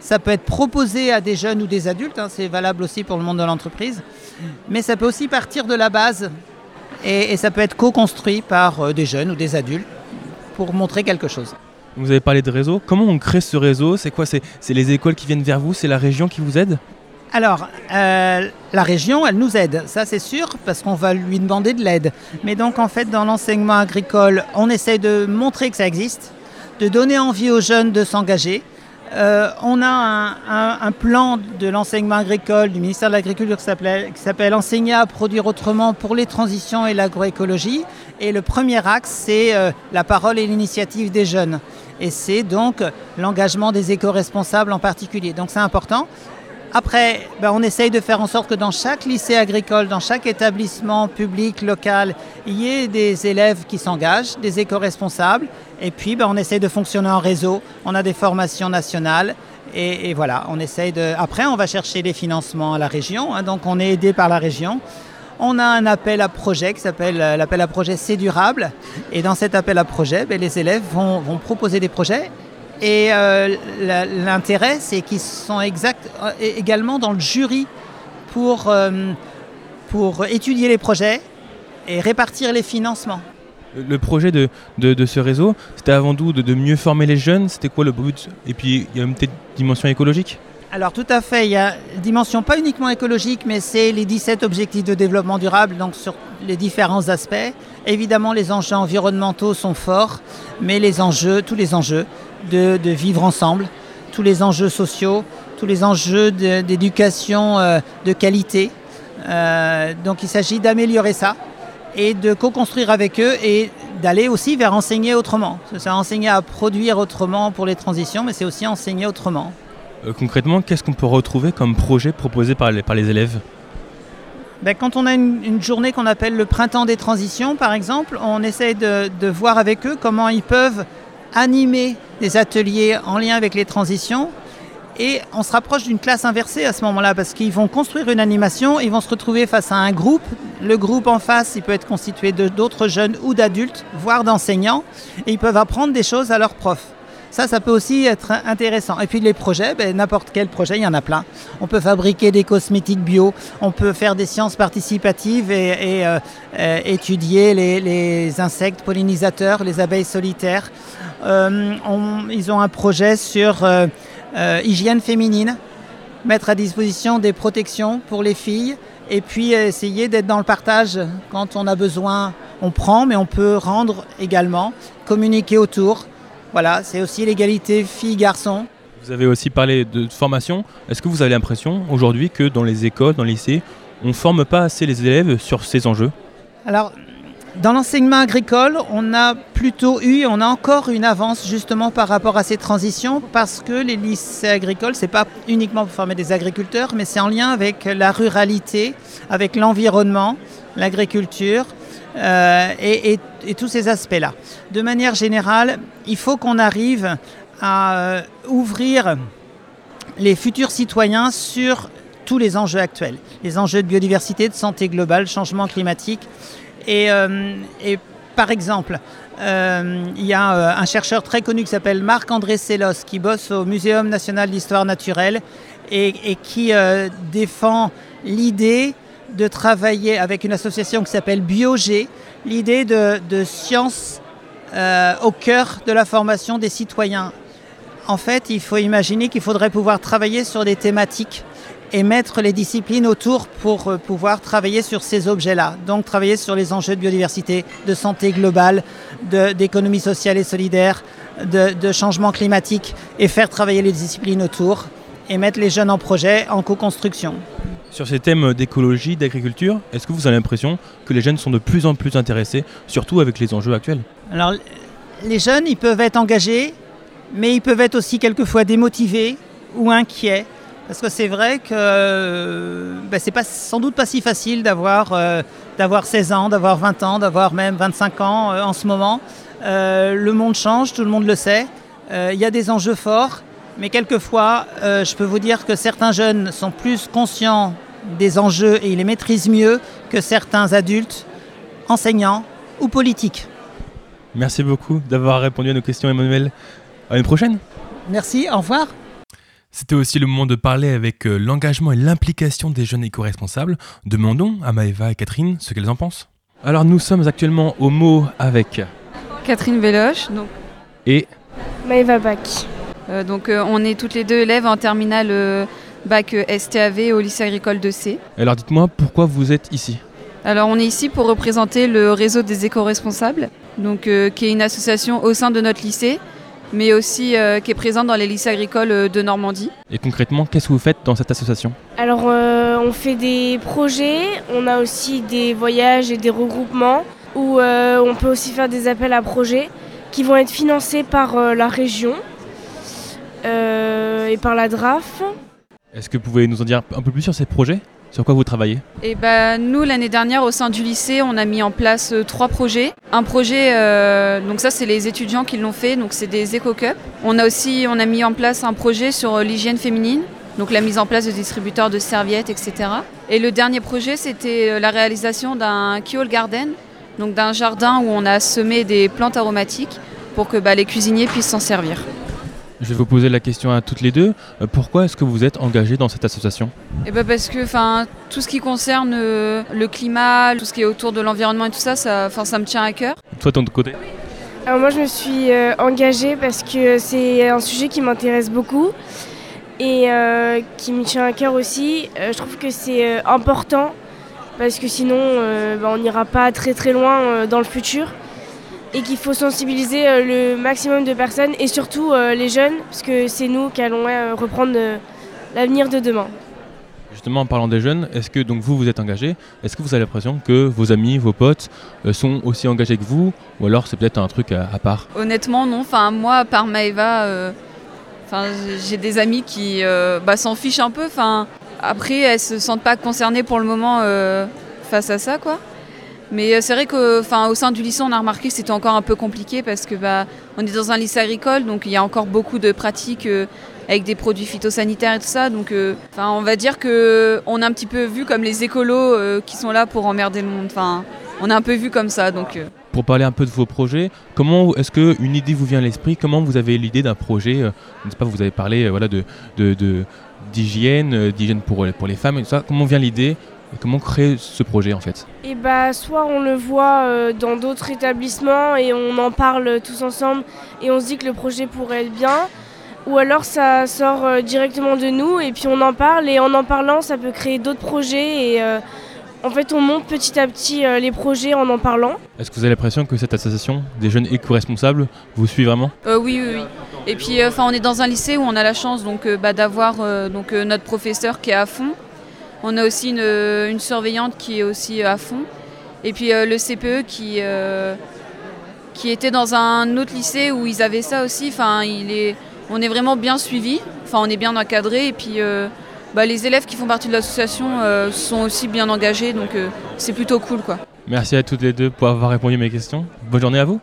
Ça peut être proposé à des jeunes ou des adultes, hein, c'est valable aussi pour le monde de l'entreprise, mais ça peut aussi partir de la base et, et ça peut être co-construit par euh, des jeunes ou des adultes pour montrer quelque chose. Vous avez parlé de réseau. Comment on crée ce réseau? C'est quoi? C'est les écoles qui viennent vers vous? C'est la région qui vous aide? Alors, euh, la région, elle nous aide, ça c'est sûr, parce qu'on va lui demander de l'aide. Mais donc, en fait, dans l'enseignement agricole, on essaie de montrer que ça existe, de donner envie aux jeunes de s'engager. Euh, on a un, un- un plan de l'enseignement agricole du ministère de l'Agriculture qui s'appelle Enseigner à produire autrement pour les transitions et l'agroécologie. Et le premier axe, c'est euh, la parole et l'initiative des jeunes. Et c'est donc l'engagement des éco-responsables en particulier. Donc c'est important. Après, ben, on essaye de faire en sorte que dans chaque lycée agricole, dans chaque établissement public, local, il y ait des élèves qui s'engagent, des éco-responsables. Et puis, ben, on essaye de fonctionner en réseau. On a des formations nationales. Et, voilà, on essaye de. Après, on va chercher les financements à la région. hein, donc, on est aidé par la région. On a un appel à projet qui s'appelle euh, l'appel à projet C'est durable. Et dans cet appel à projet, ben, les élèves vont, proposer des projets. Et euh, l'intérêt, c'est qu'ils sont exact, euh, également dans le jury pour, étudier les projets et répartir les financements. Le projet de, ce réseau, c'était avant tout de, de mieux former les jeunes. C'était quoi le but? Et puis, il y a une petite dimension écologique? Alors tout à fait, il y a une dimension pas uniquement écologique, mais c'est les 17 objectifs de développement durable, donc sur les différents aspects. Évidemment, les enjeux environnementaux sont forts, mais les enjeux, tous les enjeux de, vivre ensemble, tous les enjeux sociaux, tous les enjeux d'éducation euh, de qualité. Euh, donc il s'agit d'améliorer ça et de co-construire avec eux et d'aller aussi vers enseigner autrement. C'est enseigner à produire autrement pour les transitions, mais c'est aussi enseigner autrement. Euh, concrètement, qu'est-ce qu'on peut retrouver comme projet proposé par les, élèves Ben, quand on a une, journée qu'on appelle le printemps des transitions, par exemple, on essaie de, de voir avec eux comment ils peuvent animer des ateliers en lien avec les transitions. Et on se rapproche d'une classe inversée à ce moment-là, parce qu'ils vont construire une animation, ils vont se retrouver face à un groupe. Le groupe en face, il peut être constitué d'autres jeunes ou d'adultes, voire d'enseignants, et ils peuvent apprendre des choses à leurs profs. Ça, ça peut aussi être intéressant. Et puis les projets, ben, n'importe quel projet, il y en a plein. On peut fabriquer des cosmétiques bio, on peut faire des sciences participatives et, euh, euh, étudier les, insectes pollinisateurs, les abeilles solitaires. Euh, ils ont un projet sur hygiène féminine, mettre à disposition des protections pour les filles et puis essayer d'être dans le partage. Quand on a besoin, on prend, mais on peut rendre également, communiquer autour. Voilà, c'est aussi l'égalité filles-garçons. Vous avez aussi parlé de formation. Est-ce que vous avez l'impression aujourd'hui que dans les écoles, dans les lycées, on ne forme pas assez les élèves sur ces enjeux? Alors, dans l'enseignement agricole, on a plutôt eu, on a encore une avance justement par rapport à ces transitions parce que les lycées agricoles, c'est pas uniquement pour former des agriculteurs, mais c'est en lien avec la ruralité, avec l'environnement, l'agriculture euh, et, tous ces aspects-là. De manière générale, il faut qu'on arrive à euh, ouvrir les futurs citoyens sur tous les enjeux actuels, les enjeux de biodiversité, de santé globale, changement climatique. Et, euh, par exemple, il y a un chercheur très connu qui s'appelle Marc-André Sellos qui bosse au Muséum national d'histoire naturelle et, qui défend l'idée de travailler avec une association qui s'appelle BioG, l'idée de, science euh, au cœur de la formation des citoyens. En fait, il faut imaginer qu'il faudrait pouvoir travailler sur des thématiques et mettre les disciplines autour pour euh, pouvoir travailler sur ces objets-là. Donc travailler sur les enjeux de biodiversité, de santé globale, d'économie sociale et solidaire, de changement climatique et faire travailler les disciplines autour et mettre les jeunes en projet, en co-construction. Sur ces thèmes d'écologie, d'agriculture, est-ce que vous avez l'impression que les jeunes sont de plus en plus intéressés, surtout avec les enjeux actuels? Alors, les jeunes, ils peuvent être engagés, mais ils peuvent être aussi quelquefois démotivés ou inquiets. Parce que c'est vrai que euh, ben, c'est pas, sans doute pas si facile d'avoir euh, d'avoir 16 ans, d'avoir 20 ans, d'avoir même 25 ans euh, en ce moment. Euh, le monde change, tout le monde le sait. Euh, Il y a des enjeux forts, mais quelquefois, euh, je peux vous dire que certains jeunes sont plus conscients des enjeux et ils les maîtrisent mieux que certains adultes, enseignants ou politiques. Merci beaucoup d'avoir répondu à nos questions, Emmanuel. À une prochaine Merci, au revoir. C'était aussi le moment de parler avec euh, l'engagement et l'implication des jeunes éco-responsables. Demandons à Maëva et Catherine ce qu'elles en pensent. Alors nous sommes actuellement au mot avec Catherine Véloche, donc et Maëva Bac. Euh, donc euh, on est toutes les deux élèves en terminale euh, bac STAV au lycée agricole de C. alors dites-moi pourquoi vous êtes ici? Alors on est ici pour représenter le réseau des éco-responsables, donc euh, qui est une association au sein de notre lycée, mais aussi euh, qui est présente dans les lycées agricoles de Normandie. Et concrètement, qu'est-ce que vous faites dans cette association? Alors, euh, on fait des projets, on a aussi des voyages et des regroupements où euh, on peut aussi faire des appels à projets qui vont être financés par euh, la région et par la DRAF. Est-ce que vous pouvez nous en dire un peu plus sur ces projets? Sur quoi vous travaillez? Et ben nous l'année dernière au sein du lycée on a mis en place euh, trois projets. Un projet euh, donc ça c'est les étudiants qui l'ont fait donc c'est des éco cups. On a aussi on a mis en place un projet sur euh, l'hygiène féminine donc la mise en place de distributeurs de serviettes etc. Et le dernier projet c'était euh, la réalisation d'un keyhole garden donc d'un jardin où on a semé des plantes aromatiques pour que bah, les cuisiniers puissent s'en servir. Je vais vous poser la question à toutes les deux. Euh, Pourquoi est-ce que vous êtes engagées dans cette association? Et ben parce que enfin tout ce qui concerne euh, le climat, tout ce qui est autour de l'environnement et tout ça, ça, enfin, ça me tient à cœur. Toi, de ton côté? Alors moi je me suis euh, engagée parce que c'est un sujet qui m'intéresse beaucoup et euh, qui me tient à cœur aussi. Euh, je trouve que c'est important parce que sinon bah, on n'ira pas très très loin dans le futur et qu'il faut sensibiliser euh, le maximum de personnes et surtout euh, les jeunes parce que c'est nous qui allons euh, reprendre euh, l'avenir de demain. Justement, en parlant des jeunes, est-ce que donc vous vous êtes engagé Est-ce que vous avez l'impression que vos amis, vos potes euh, sont aussi engagés que vous? Ou alors c'est peut-être un truc à, à part? Honnêtement, non. Enfin, moi, à part Maëva, euh, enfin, j'ai des amis qui euh, bah, s'en fichent un peu. Enfin, après, elles se sentent pas concernées pour le moment euh, face à ça, quoi. Mais euh, c'est vrai qu'au au sein du lycée, on a remarqué que c'était encore un peu compliqué parce que bah, on est dans un lycée agricole, donc il y a encore beaucoup de pratiques euh, avec des produits phytosanitaires et tout ça. Donc, euh, on va dire que on est un petit peu vu comme les écolos qui sont là pour emmerder le monde. Enfin, on est un peu vu comme ça, donc. Pour parler un peu de vos projets, comment est-ce qu'une idée vous vient à l'esprit? Comment vous avez l'idée d'un projet Je sais pas, vous avez parlé voilà, d'hygiène, d'hygiène pour, pour les femmes et tout ça. Comment vient l'idée et comment créer ce projet en fait? Et bah soit on le voit euh, dans d'autres établissements et on en parle tous ensemble et on se dit que le projet pourrait être bien, ou alors ça sort euh, directement de nous et puis on en parle et en en parlant ça peut créer d'autres projets et euh, en fait on monte petit à petit euh, les projets en en parlant. Est-ce que vous avez l'impression que cette association des jeunes éco-responsables vous suit vraiment? Euh, oui, oui, oui. Et puis, euh, enfin, on est dans un lycée où on a la chance donc euh, bah, d'avoir euh, donc euh, notre professeur qui est à fond. On a aussi une, euh, une surveillante qui est aussi euh, à fond. Et puis euh, le CPE qui qui était dans un autre lycée où ils avaient ça aussi. On est vraiment bien suivi. On est bien encadré. Et puis, bah, les élèves qui font partie de l'association sont aussi bien engagés. Donc, c'est plutôt cool, quoi. Merci à toutes les deux pour avoir répondu à mes questions. Bonne journée à vous.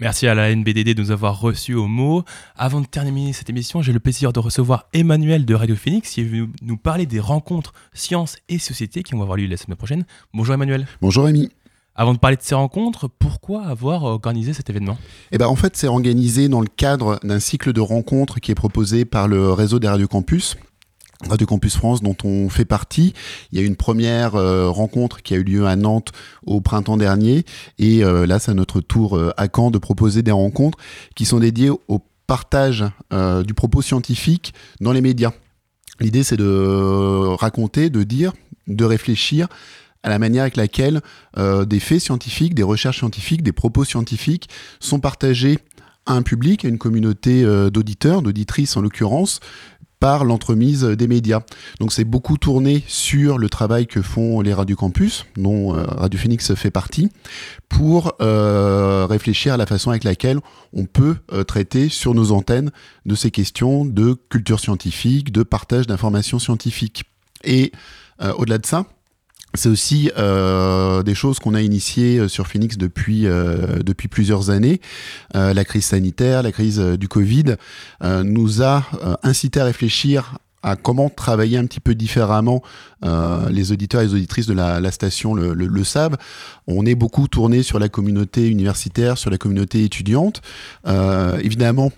Merci à la NBDD de nous avoir reçus au mot. Avant de terminer cette émission, j'ai le plaisir de recevoir Emmanuel de Radio Phoenix qui est venu nous parler des rencontres sciences et société qui vont avoir lieu la semaine prochaine. Bonjour Emmanuel. Bonjour Rémi. Avant de parler de ces rencontres, pourquoi avoir organisé cet événement? Eh ben, en fait, c'est organisé dans le cadre d'un cycle de rencontres qui est proposé par le réseau des Radio Campus. Radio Campus France dont on fait partie. Il y a eu une première euh, rencontre qui a eu lieu à Nantes au printemps dernier et euh, là c'est notre tour euh, à Caen de proposer des rencontres qui sont dédiées au partage du propos scientifique dans les médias. L'idée c'est de raconter, de dire, de réfléchir à la manière avec laquelle des faits scientifiques, des recherches scientifiques, des propos scientifiques sont partagés à un public, à une communauté d'auditeurs, d'auditrices en l'occurrence, par l'entremise des médias. Donc c'est beaucoup tourné sur le travail que font les Radio Campus, dont euh, Radio Phoenix fait partie, pour euh, réfléchir à la façon avec laquelle on peut euh, traiter sur nos antennes de ces questions de culture scientifique, de partage d'informations scientifiques. Et au-delà de ça, c'est aussi euh, des choses qu'on a initiées euh, sur Phoenix depuis, euh, depuis plusieurs années. La crise sanitaire, la crise du Covid nous a incité à réfléchir à comment travailler un petit peu différemment. Les auditeurs et les auditrices de la, station le, le- savent. On est beaucoup tourné sur la communauté universitaire, sur la communauté étudiante. Évidemment,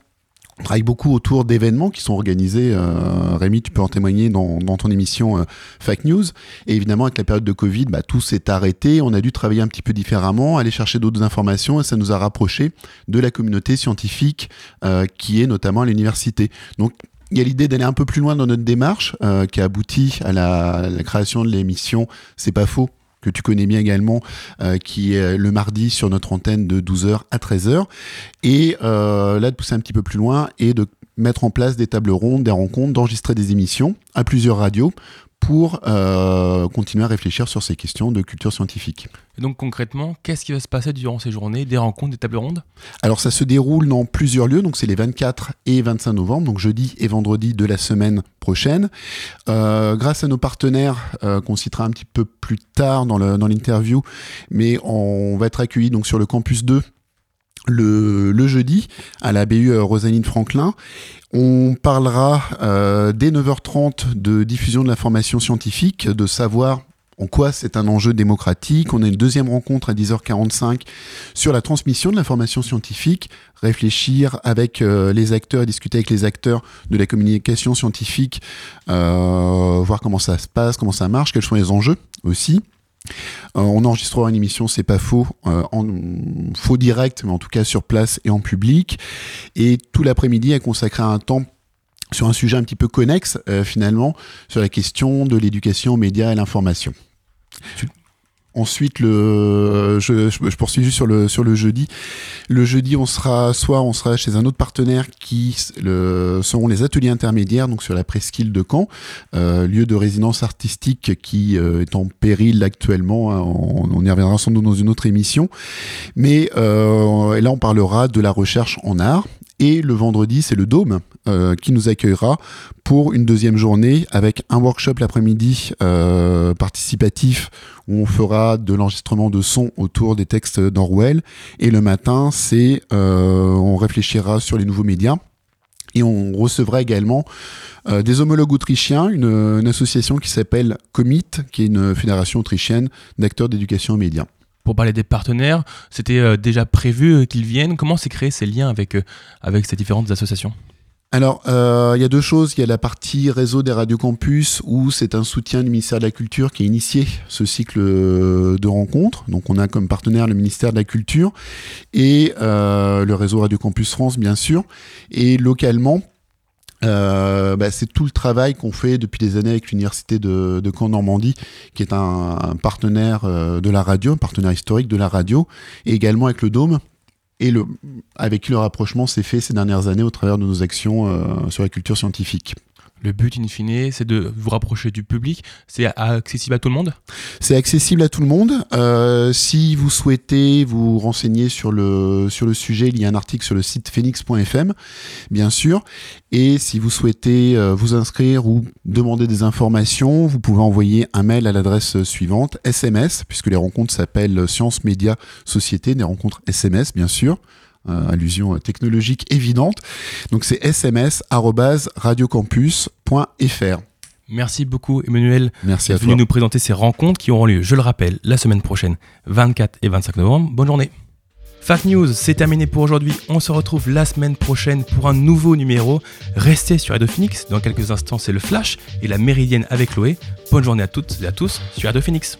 on travaille beaucoup autour d'événements qui sont organisés. Euh, Rémi, tu peux en témoigner dans, ton émission euh, News. Et évidemment, avec la période de Covid, bah, tout s'est arrêté. On a dû travailler un petit peu différemment, aller chercher d'autres informations et ça nous a rapprochés de la communauté scientifique euh, qui est notamment à l'université. Donc, il y a l'idée d'aller un peu plus loin dans notre démarche euh, qui a abouti à la création de l'émission C'est pas faux que tu connais bien également, euh, qui est le mardi sur notre antenne de 12h à 13h. Et euh, là, de pousser un petit peu plus loin et de mettre en place des tables rondes, des rencontres, d'enregistrer des émissions à plusieurs radios pour euh, continuer à réfléchir sur ces questions de culture scientifique. Et donc concrètement, qu'est-ce qui va se passer durant ces journées Des rencontres, des tables rondes? Alors ça se déroule dans plusieurs lieux, donc c'est les 24 et 25 novembre, donc jeudi et vendredi de la semaine prochaine. Euh, grâce à nos partenaires euh, qu'on citera un petit peu plus tard dans l'interview, mais on va être accueillis donc sur le campus 2 le, le jeudi à la BU euh, Rosaline Franklin. On parlera euh, dès 9h30 de diffusion de l'information scientifique, de savoir en quoi c'est un enjeu démocratique. On a une deuxième rencontre à 10h45 sur la transmission de l'information scientifique, réfléchir avec euh, les acteurs, discuter avec les acteurs de la communication scientifique, voir comment ça se passe, comment ça marche, quels sont les enjeux aussi. Euh, on enregistrera une émission, c'est pas faux, euh, en faux direct, mais en tout cas sur place et en public. Et tout l'après-midi est consacré un temps sur un sujet un petit peu connexe euh, finalement, sur la question de l'éducation aux médias et l'information. Ensuite, le, je, je- je poursuis juste sur le, sur le jeudi. Le jeudi, on sera soit on sera chez un autre partenaire qui le, seront les ateliers intermédiaires, donc sur la presqu'île de Caen, euh, lieu de résidence artistique qui euh, est en péril actuellement. hein, on, on y reviendra sans doute dans une autre émission. Mais euh, là, on parlera de la recherche en art. Et le vendredi, c'est le Dôme euh, qui nous accueillera pour une deuxième journée avec un workshop l'après-midi euh, participatif où on fera de l'enregistrement de son autour des textes d'Orwell. Et le matin, c'est euh, on réfléchira sur les nouveaux médias. Et on recevra également des homologues autrichiens, une, une association qui s'appelle Comit, qui est une fédération autrichienne d'acteurs d'éducation aux médias. Pour parler des partenaires, c'était euh, déjà prévu euh, qu'ils viennent. Comment s'est créé ces liens avec, euh, avec ces différentes associations? Alors, il y a deux choses. Il y a la partie réseau des radios campus où c'est un soutien du ministère de la Culture qui a initié ce cycle de rencontres. Donc, on a comme partenaire le ministère de la Culture et le réseau Radio Campus France, bien sûr. Et localement, euh, bah, c'est tout le travail qu'on fait depuis des années avec l'université de, de Caen-Normandie, qui est un, un partenaire euh, de la radio, un partenaire historique de la radio, et également avec le Dôme, et le, avec qui le rapprochement s'est fait ces dernières années au travers de nos actions euh, sur la culture scientifique. Le but, in fine, c'est de vous rapprocher du public. C'est accessible à tout le monde? C'est accessible à tout le monde. Euh, si vous souhaitez vous renseigner sur le, sur le sujet, il y a un article sur le site phoenix.fm, bien sûr. Et si vous souhaitez euh, vous inscrire ou demander des informations, vous pouvez envoyer un mail à l'adresse suivante, SMS, puisque les rencontres s'appellent Sciences, Médias, Société, des rencontres SMS, bien sûr. Euh, allusion technologique évidente. Donc c'est sms radiocampus.fr. Merci beaucoup, Emmanuel. Merci à venu toi. nous présenter ces rencontres qui auront lieu, je le rappelle, la semaine prochaine, 24 et 25 novembre. Bonne journée. Fact News, c'est terminé pour aujourd'hui. On se retrouve la semaine prochaine pour un nouveau numéro. Restez sur Radio Phoenix. Dans quelques instants, c'est le Flash et la Méridienne avec Chloé. Bonne journée à toutes et à tous sur Radio Phoenix.